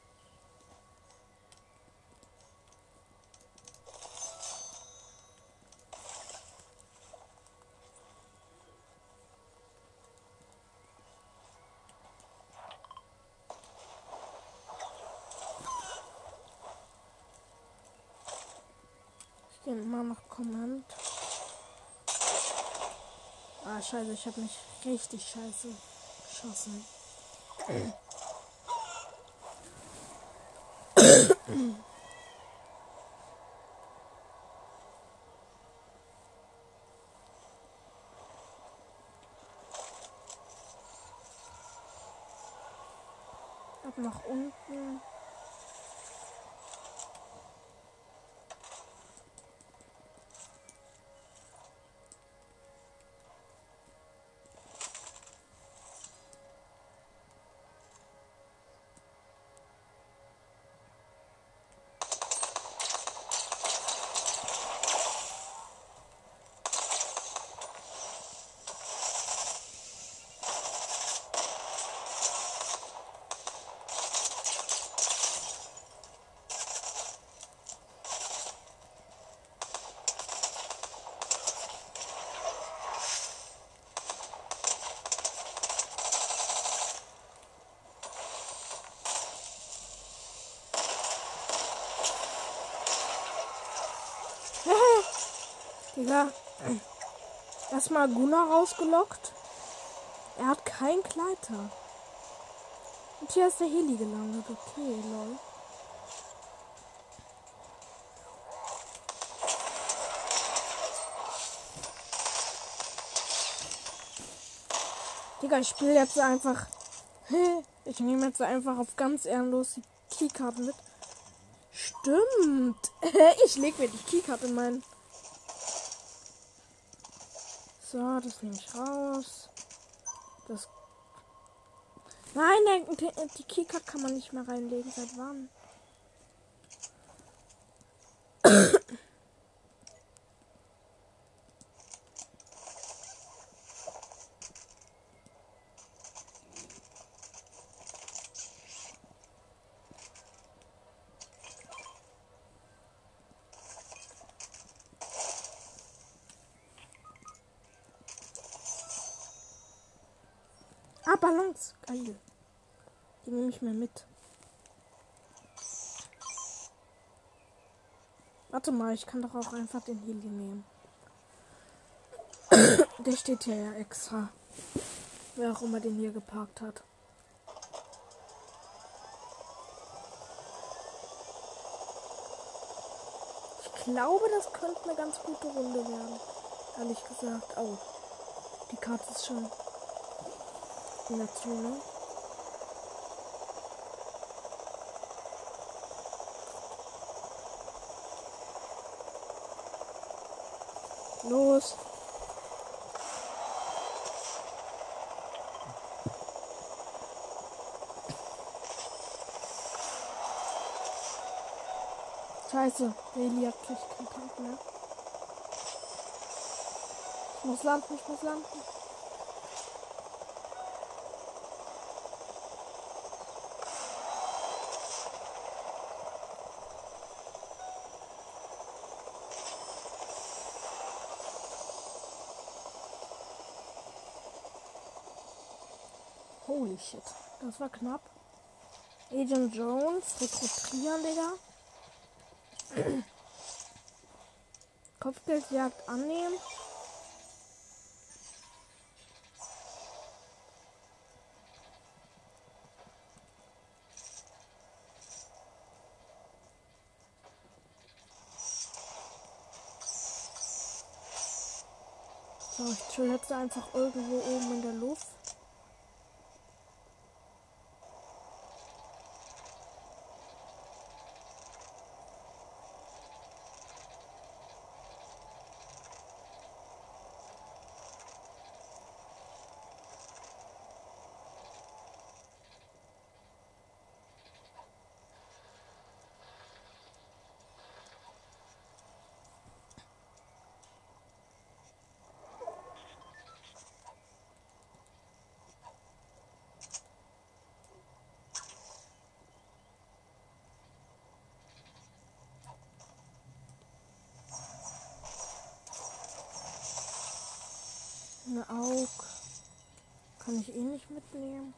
Speaker 1: Ich gehe mal nach Command. Ah, scheiße, ich habe mich richtig scheiße geschossen. Ab nach unten. Digga. Erstmal Gunnar rausgelockt. Er hat kein Gleiter. Und hier ist der Heli gelandet. Okay, lol. Digga, ich spiele jetzt einfach. Ich nehme jetzt einfach auf ganz ehrenlos die Keycard mit. Stimmt. Ich leg mir die Keycard in meinen. So, das nehme ich raus. Das. Nein, der, die Keycard kann man nicht mehr reinlegen. Seit wann? Ah, Geil. Die nehme ich mir mit. Warte mal, ich kann doch auch einfach den Heli nehmen. Der steht hier ja extra. Wer auch immer den hier geparkt hat. Ich glaube, das könnte eine ganz gute Runde werden. Ehrlich gesagt. Oh. Die Karte ist schon der Zone. Los. Scheiße, Eli hat keinen Tank mehr. Ich muss landen, ich muss landen. Holy shit. Das war knapp. Agent Jones, rekrutieren, Digga. Kopfgeldjagd annehmen. So, ich chill jetzt einfach irgendwo oben in der Luft. Eine Aug. Kann ich eh nicht mitnehmen.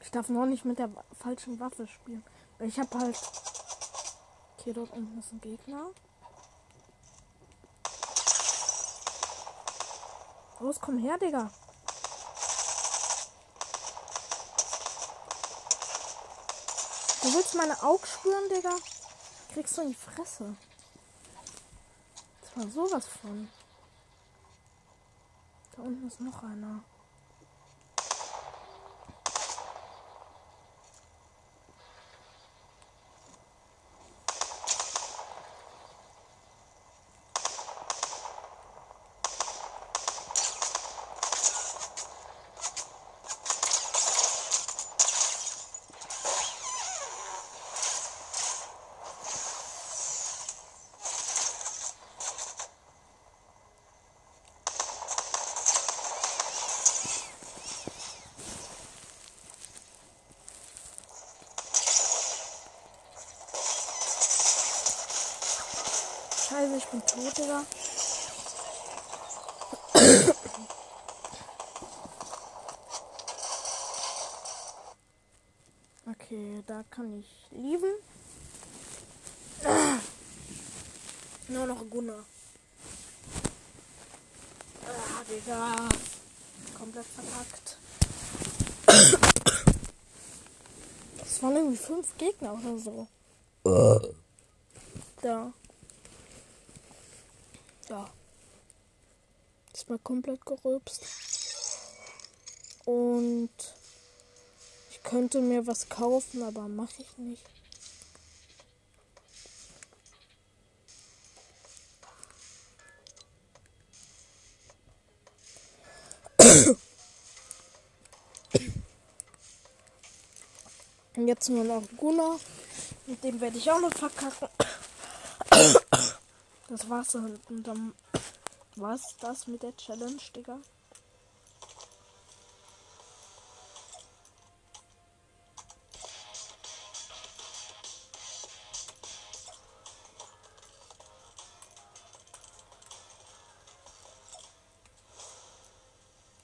Speaker 1: Ich darf noch nicht mit der falschen Waffe spielen. Weil ich habe halt. Okay, dort unten ist ein Gegner. Los, komm her, Digga. Du willst meine Augen spüren, Digga? Kriegst du in die Fresse. Das war sowas von. Da unten ist noch einer. Scheiße, ich bin tot, Digga. Okay, da kann ich lieben. Nur noch Gunnar. Ah, Digga. Komplett verpackt. Das waren irgendwie fünf Gegner oder so. Da. Ja. Ist mal komplett gerülpst. Und ich könnte mir was kaufen, aber mache ich nicht. Und jetzt nur noch Gunnar. Mit dem werde ich auch noch verkacken. Das war's dann. Und dann war's das mit der Challenge, Digga.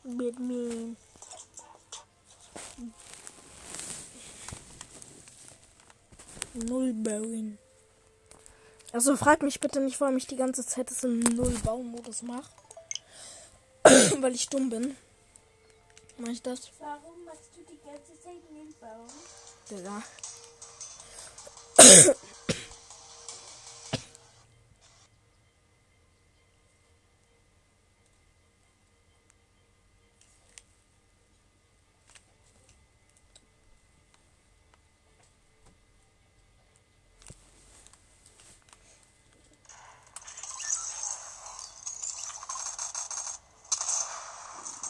Speaker 1: Mit mir. Null bauen. Also fragt mich bitte nicht, warum ich die ganze Zeit das im Null-Bauen-Modus mache. Weil ich dumm bin. Mach ich das?
Speaker 2: Warum machst du die ganze Zeit den Baum?
Speaker 1: Digga.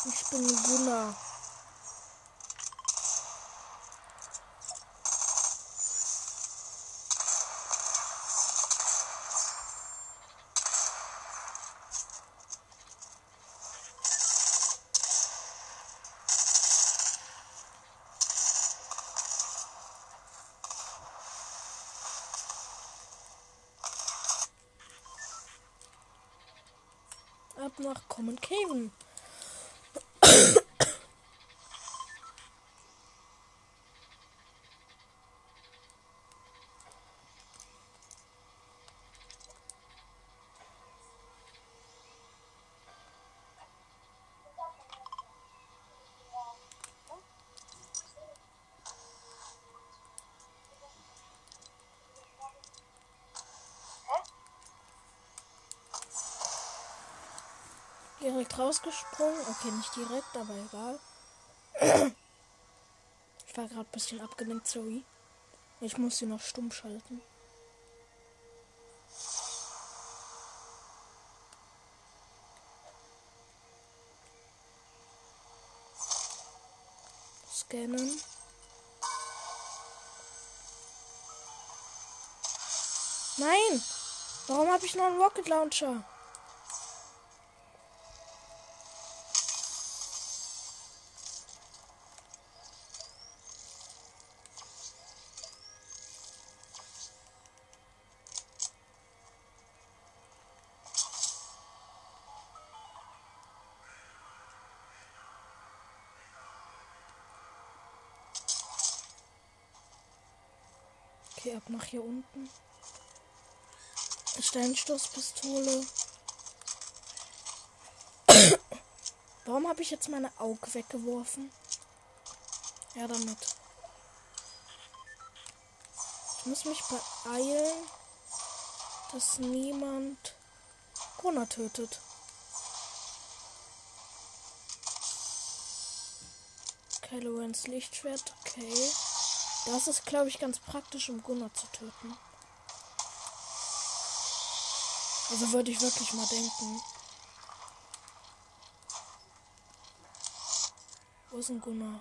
Speaker 1: Ich bin Gunnar. Ab nach Common Caven. Direkt rausgesprungen. Okay, nicht direkt, aber egal. Ich war gerade ein bisschen abgelenkt, sorry. Ich muss sie noch stumm schalten. Scannen. Nein! Warum habe ich noch einen Rocket Launcher? Hier unten. Steinstoßpistole. Warum habe ich jetzt meine Auge weggeworfen? Ja, damit. Ich muss mich beeilen, dass niemand Corona tötet. Kylo Rens Lichtschwert, okay. Das ist, glaube ich, ganz praktisch, um Gunnar zu töten. Also würde ich wirklich mal denken. Wo ist ein Gunnar?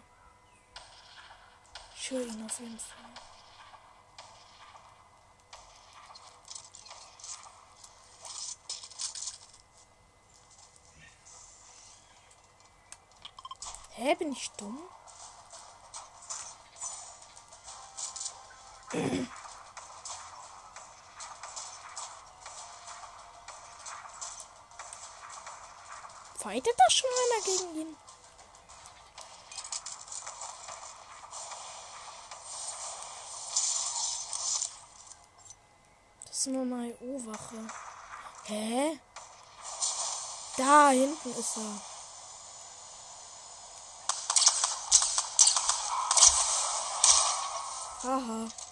Speaker 1: Ich höre ihn auf jeden Fall. Hä, bin ich dumm? Fightet da schon einer gegen ihn? Das ist nur eine IO-Wache. Hä? Da hinten ist er. Haha.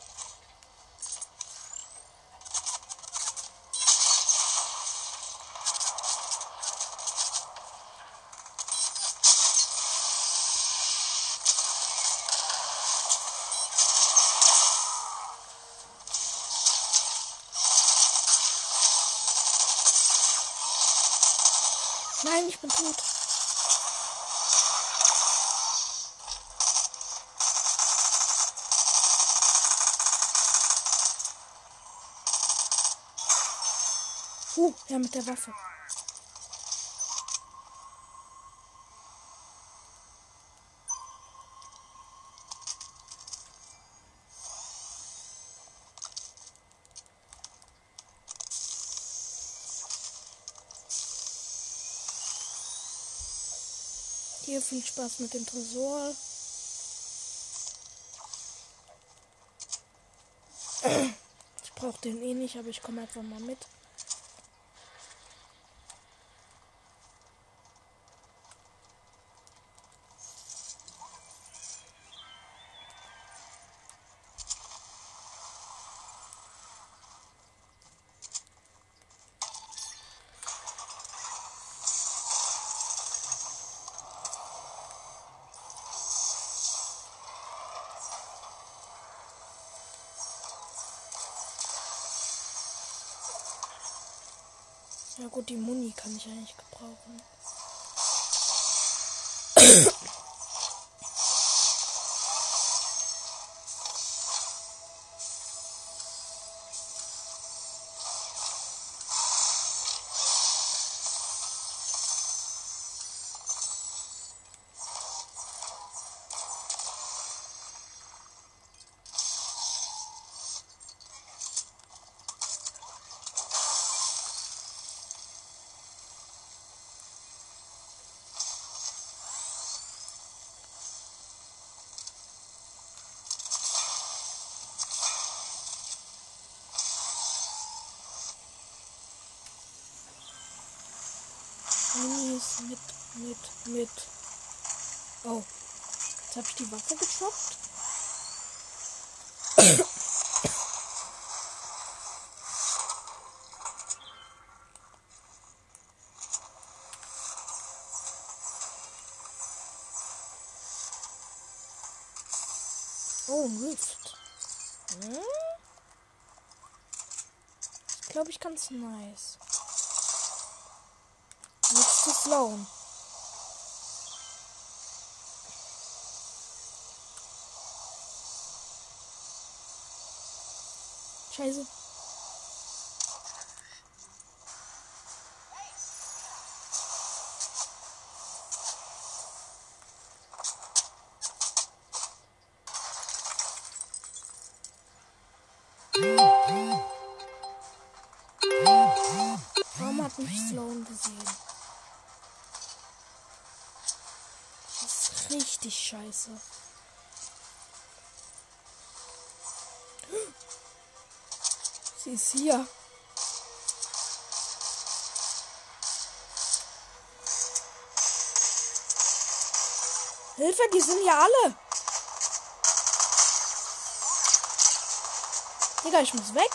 Speaker 1: Uh, ja, mit der Waffe. Hier viel Spaß mit dem Tresor. Ich brauche den eh nicht, aber ich komme einfach mal mit. Gut, die Muni kann ich eigentlich gebrauchen. Mit, mit, mit. Oh. Jetzt habe ich die Waffe getroppt. Oh, ein Rift. Hm? Ich glaube, ich nice. Slowen. Scheiße. Warum hat mich Sloan gesehen? Richtig scheiße. Sie ist hier. Hilfe, die sind hier alle. Digga, ich muss weg.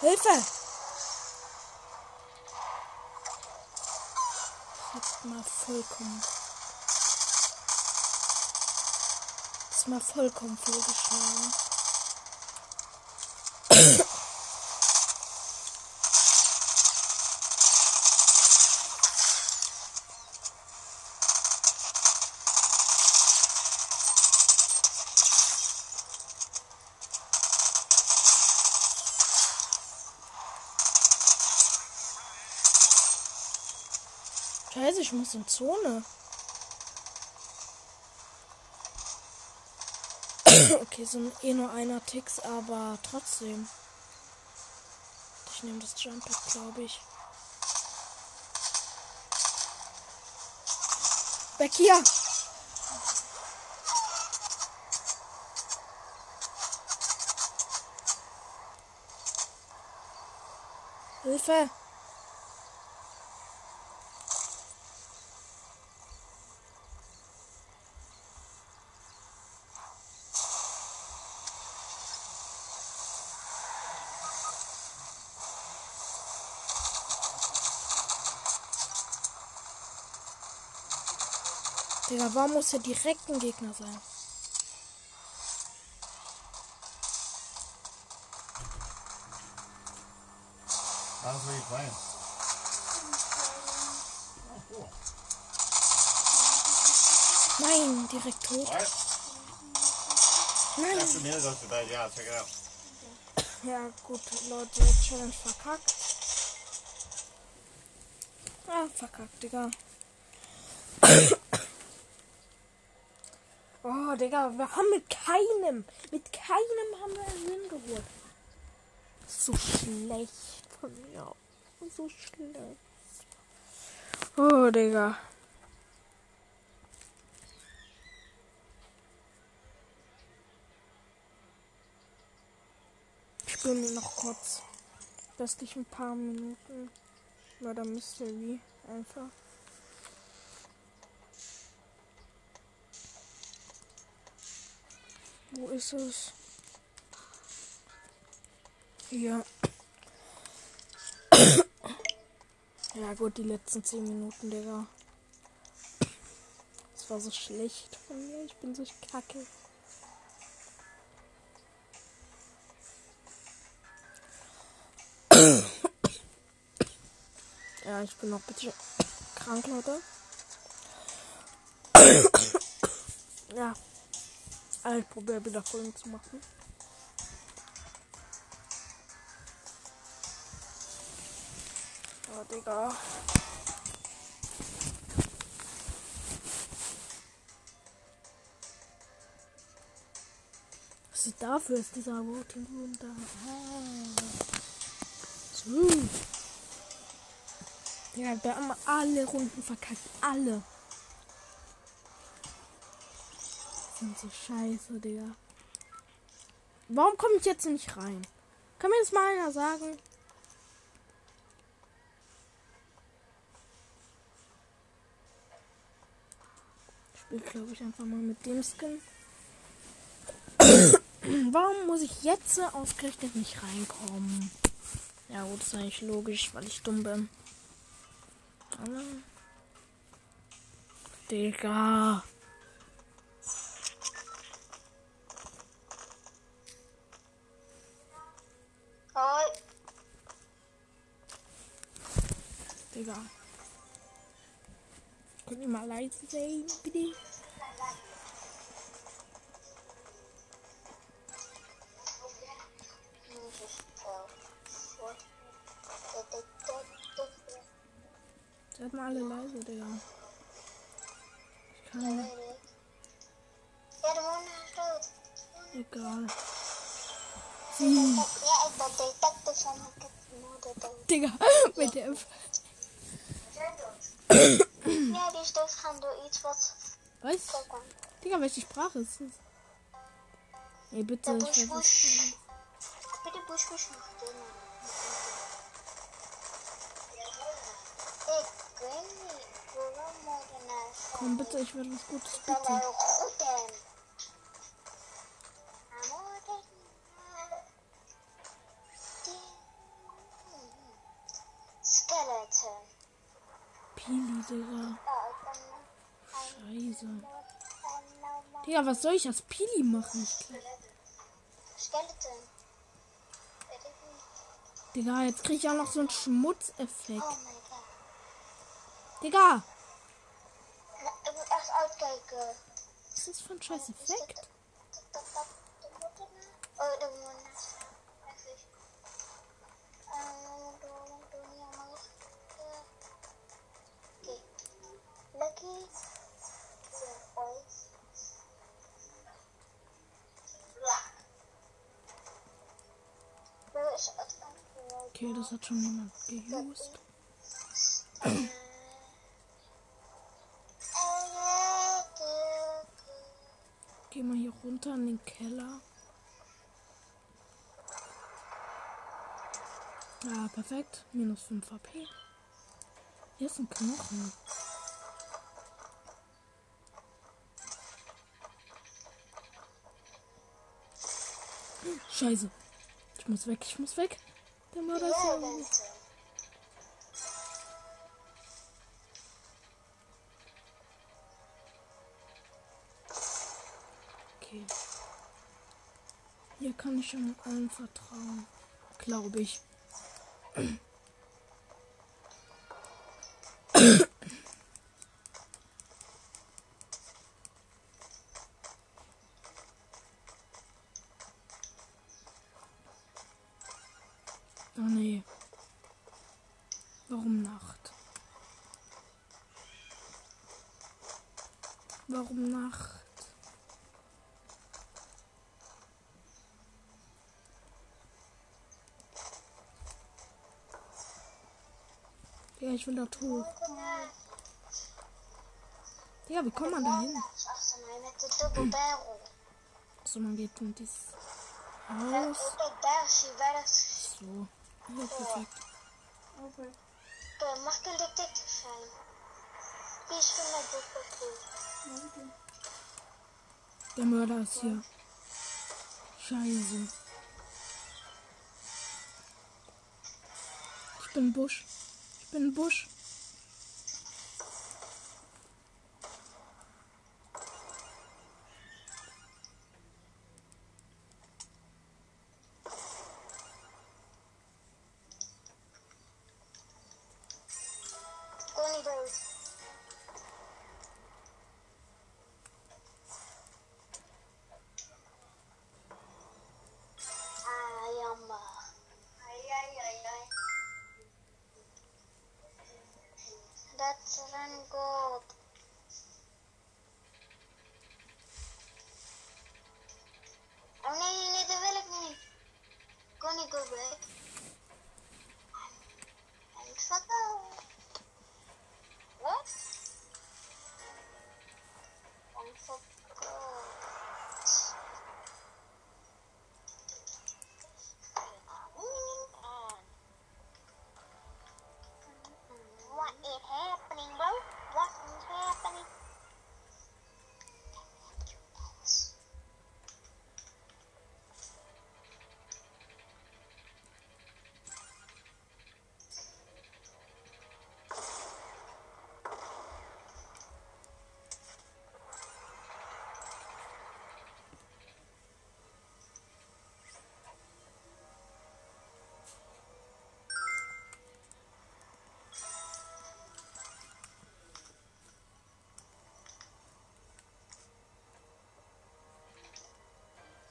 Speaker 1: Hilfe! Mal vollkommen. Das ist mal vollkommen vorgeschlagen. Ich muss in Zone. okay, sind eh nur einer Ticks, aber trotzdem. Ich nehme das Jump glaube ich. Weg hier! Hilfe! Digga, warum muss hier direkt ein Gegner sein?
Speaker 3: Playing? Oh, cool.
Speaker 1: Nein, direkt tot. Nein.
Speaker 3: Neil goes to bed, yeah, check it out.
Speaker 1: Ja, gut, Leute, Challenge verkackt. Ah, verkackt, Digga. Digga, wir haben mit keinem, mit keinem haben wir einen Win geholt. So schlecht von mir. So schlecht. Oh, Digga. Ich spiele noch kurz. Restlich ein paar Minuten. Murder Mystery. Einfach. Wo ist es? Hier. Ja gut, die letzten 10 Minuten, Digga. Das war so schlecht von mir. Ich bin so kacke. Ja, ich bin noch bisschen krank, Leute. ja. Also ich probiere wieder Folgen zu machen. Oh, Digga. Was ist dafür? Ist dieser Voting Room da? So. Ja, wir haben alle Runden verkackt. Alle. So scheiße, Digga. Warum komme ich jetzt nicht rein? Kann mir das mal einer sagen? Ich spiele, glaube ich, einfach mal mit dem Skin. Warum muss ich jetzt ausgerechnet nicht reinkommen? Ja gut, ist eigentlich logisch, weil ich dumm bin. Digga. Digga. Könnt ihr mal leise sein, bitte? Seid mal alle leise, Digga. Ich kann nicht. Egal.
Speaker 4: Dood.
Speaker 1: Digga, mit der.
Speaker 4: Die is doodgegaan door iets wat
Speaker 1: Was? Digga, welche Sprache ist das? Ey, bitte.
Speaker 4: Der
Speaker 1: Ich
Speaker 4: Busch
Speaker 1: weiß
Speaker 4: Busch. push noch den.
Speaker 1: Komm bitte, ich werde was Gutes bieten. Digga. Scheiße. Digga, was soll ich als Pili machen?
Speaker 4: Skeleton.
Speaker 1: Digga, jetzt krieg ich auch noch so einen Schmutzeffekt.
Speaker 4: Oh.
Speaker 1: Digga,
Speaker 4: uitkijken.
Speaker 1: was ist das für ein scheiß Effekt? Okay, das hat schon jemand geused. Geh mal hier runter in den Keller. Ah, perfekt. Minus 5 HP. Hier ist ein Knochen. Scheiße. Ich muss weg, ich muss weg. Der Mörder ist
Speaker 4: Ja.
Speaker 1: Okay. Hier kann ich schon allen vertrauen. Glaube ich. Ich will da hoch. Ja, wie kommt man da hin?
Speaker 4: Barrel.
Speaker 1: So, man geht in dieses Haus. So. Ja, perfekt.
Speaker 2: Okay.
Speaker 4: Wie is van mij detective?
Speaker 2: Ja, okay.
Speaker 1: Der Mörder ist hier. Scheiße. Ich bin Busch. Bin Busch.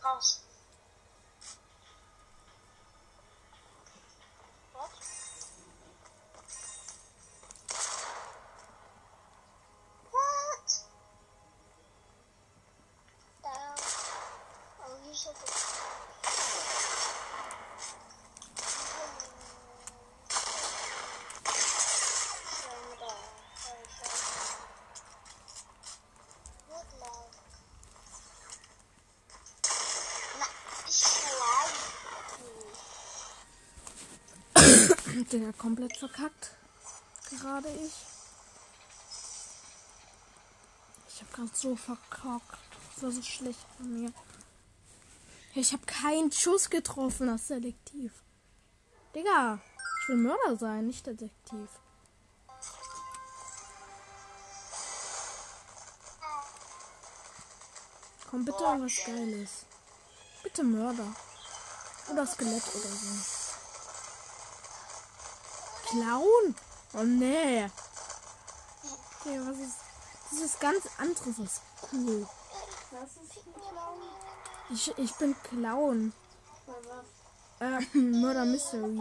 Speaker 4: house.
Speaker 1: Digga, komplett verkackt. Gerade ich. Ich habe gerade so verkackt. Das war so schlecht von mir. Ich habe keinen Schuss getroffen, das Selektiv. Digga, ich will Mörder sein, nicht Detektiv. Komm, bitte irgendwas Geiles. Bitte Mörder. Oder Skelett oder so. Clown? Oh nee. Okay, was ist. Das ist ganz anderes als cool.
Speaker 2: Was ist ein Clown?
Speaker 1: Ich, ich bin Clown.
Speaker 2: Was?
Speaker 1: Äh, Murder Mystery.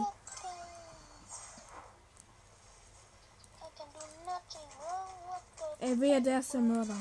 Speaker 1: Ey, wer der ist der Mörder?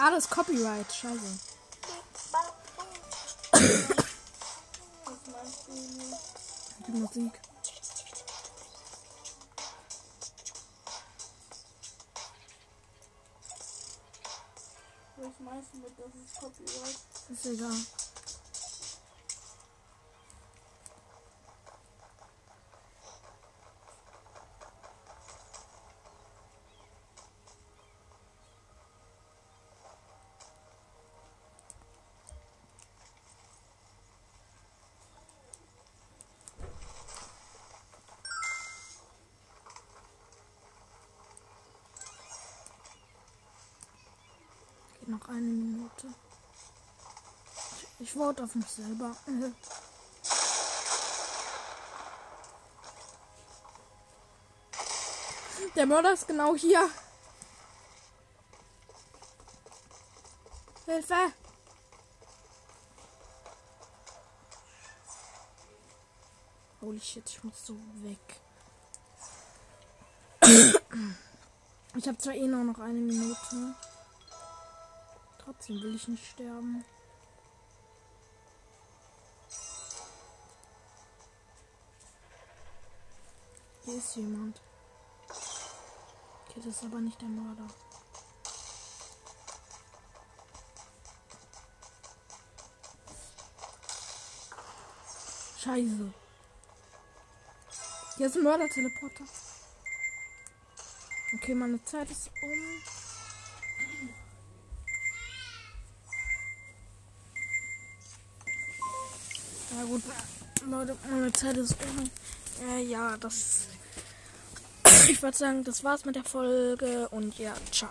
Speaker 1: Ah, das ist Copyright. Scheiße. Die Musik.
Speaker 2: Was meinst du mit, das ist Copyright?
Speaker 1: Ist egal. Geht noch eine Minute. Ich vote auf mich selber. Der Mörder ist genau hier. Hilfe! Holy shit, ich muss so weg. Ich habe zwar eh nur noch eine Minute. Trotzdem will ich nicht sterben. Hier ist jemand. Okay, das ist aber nicht der Mörder. Scheiße. Hier ist ein Mörder-Teleporter. Okay, meine Zeit ist um. Ja gut, Leute, meine Zeit ist um. Äh, ja, das. Ich würde sagen, das war's mit der Folge und ja, ciao.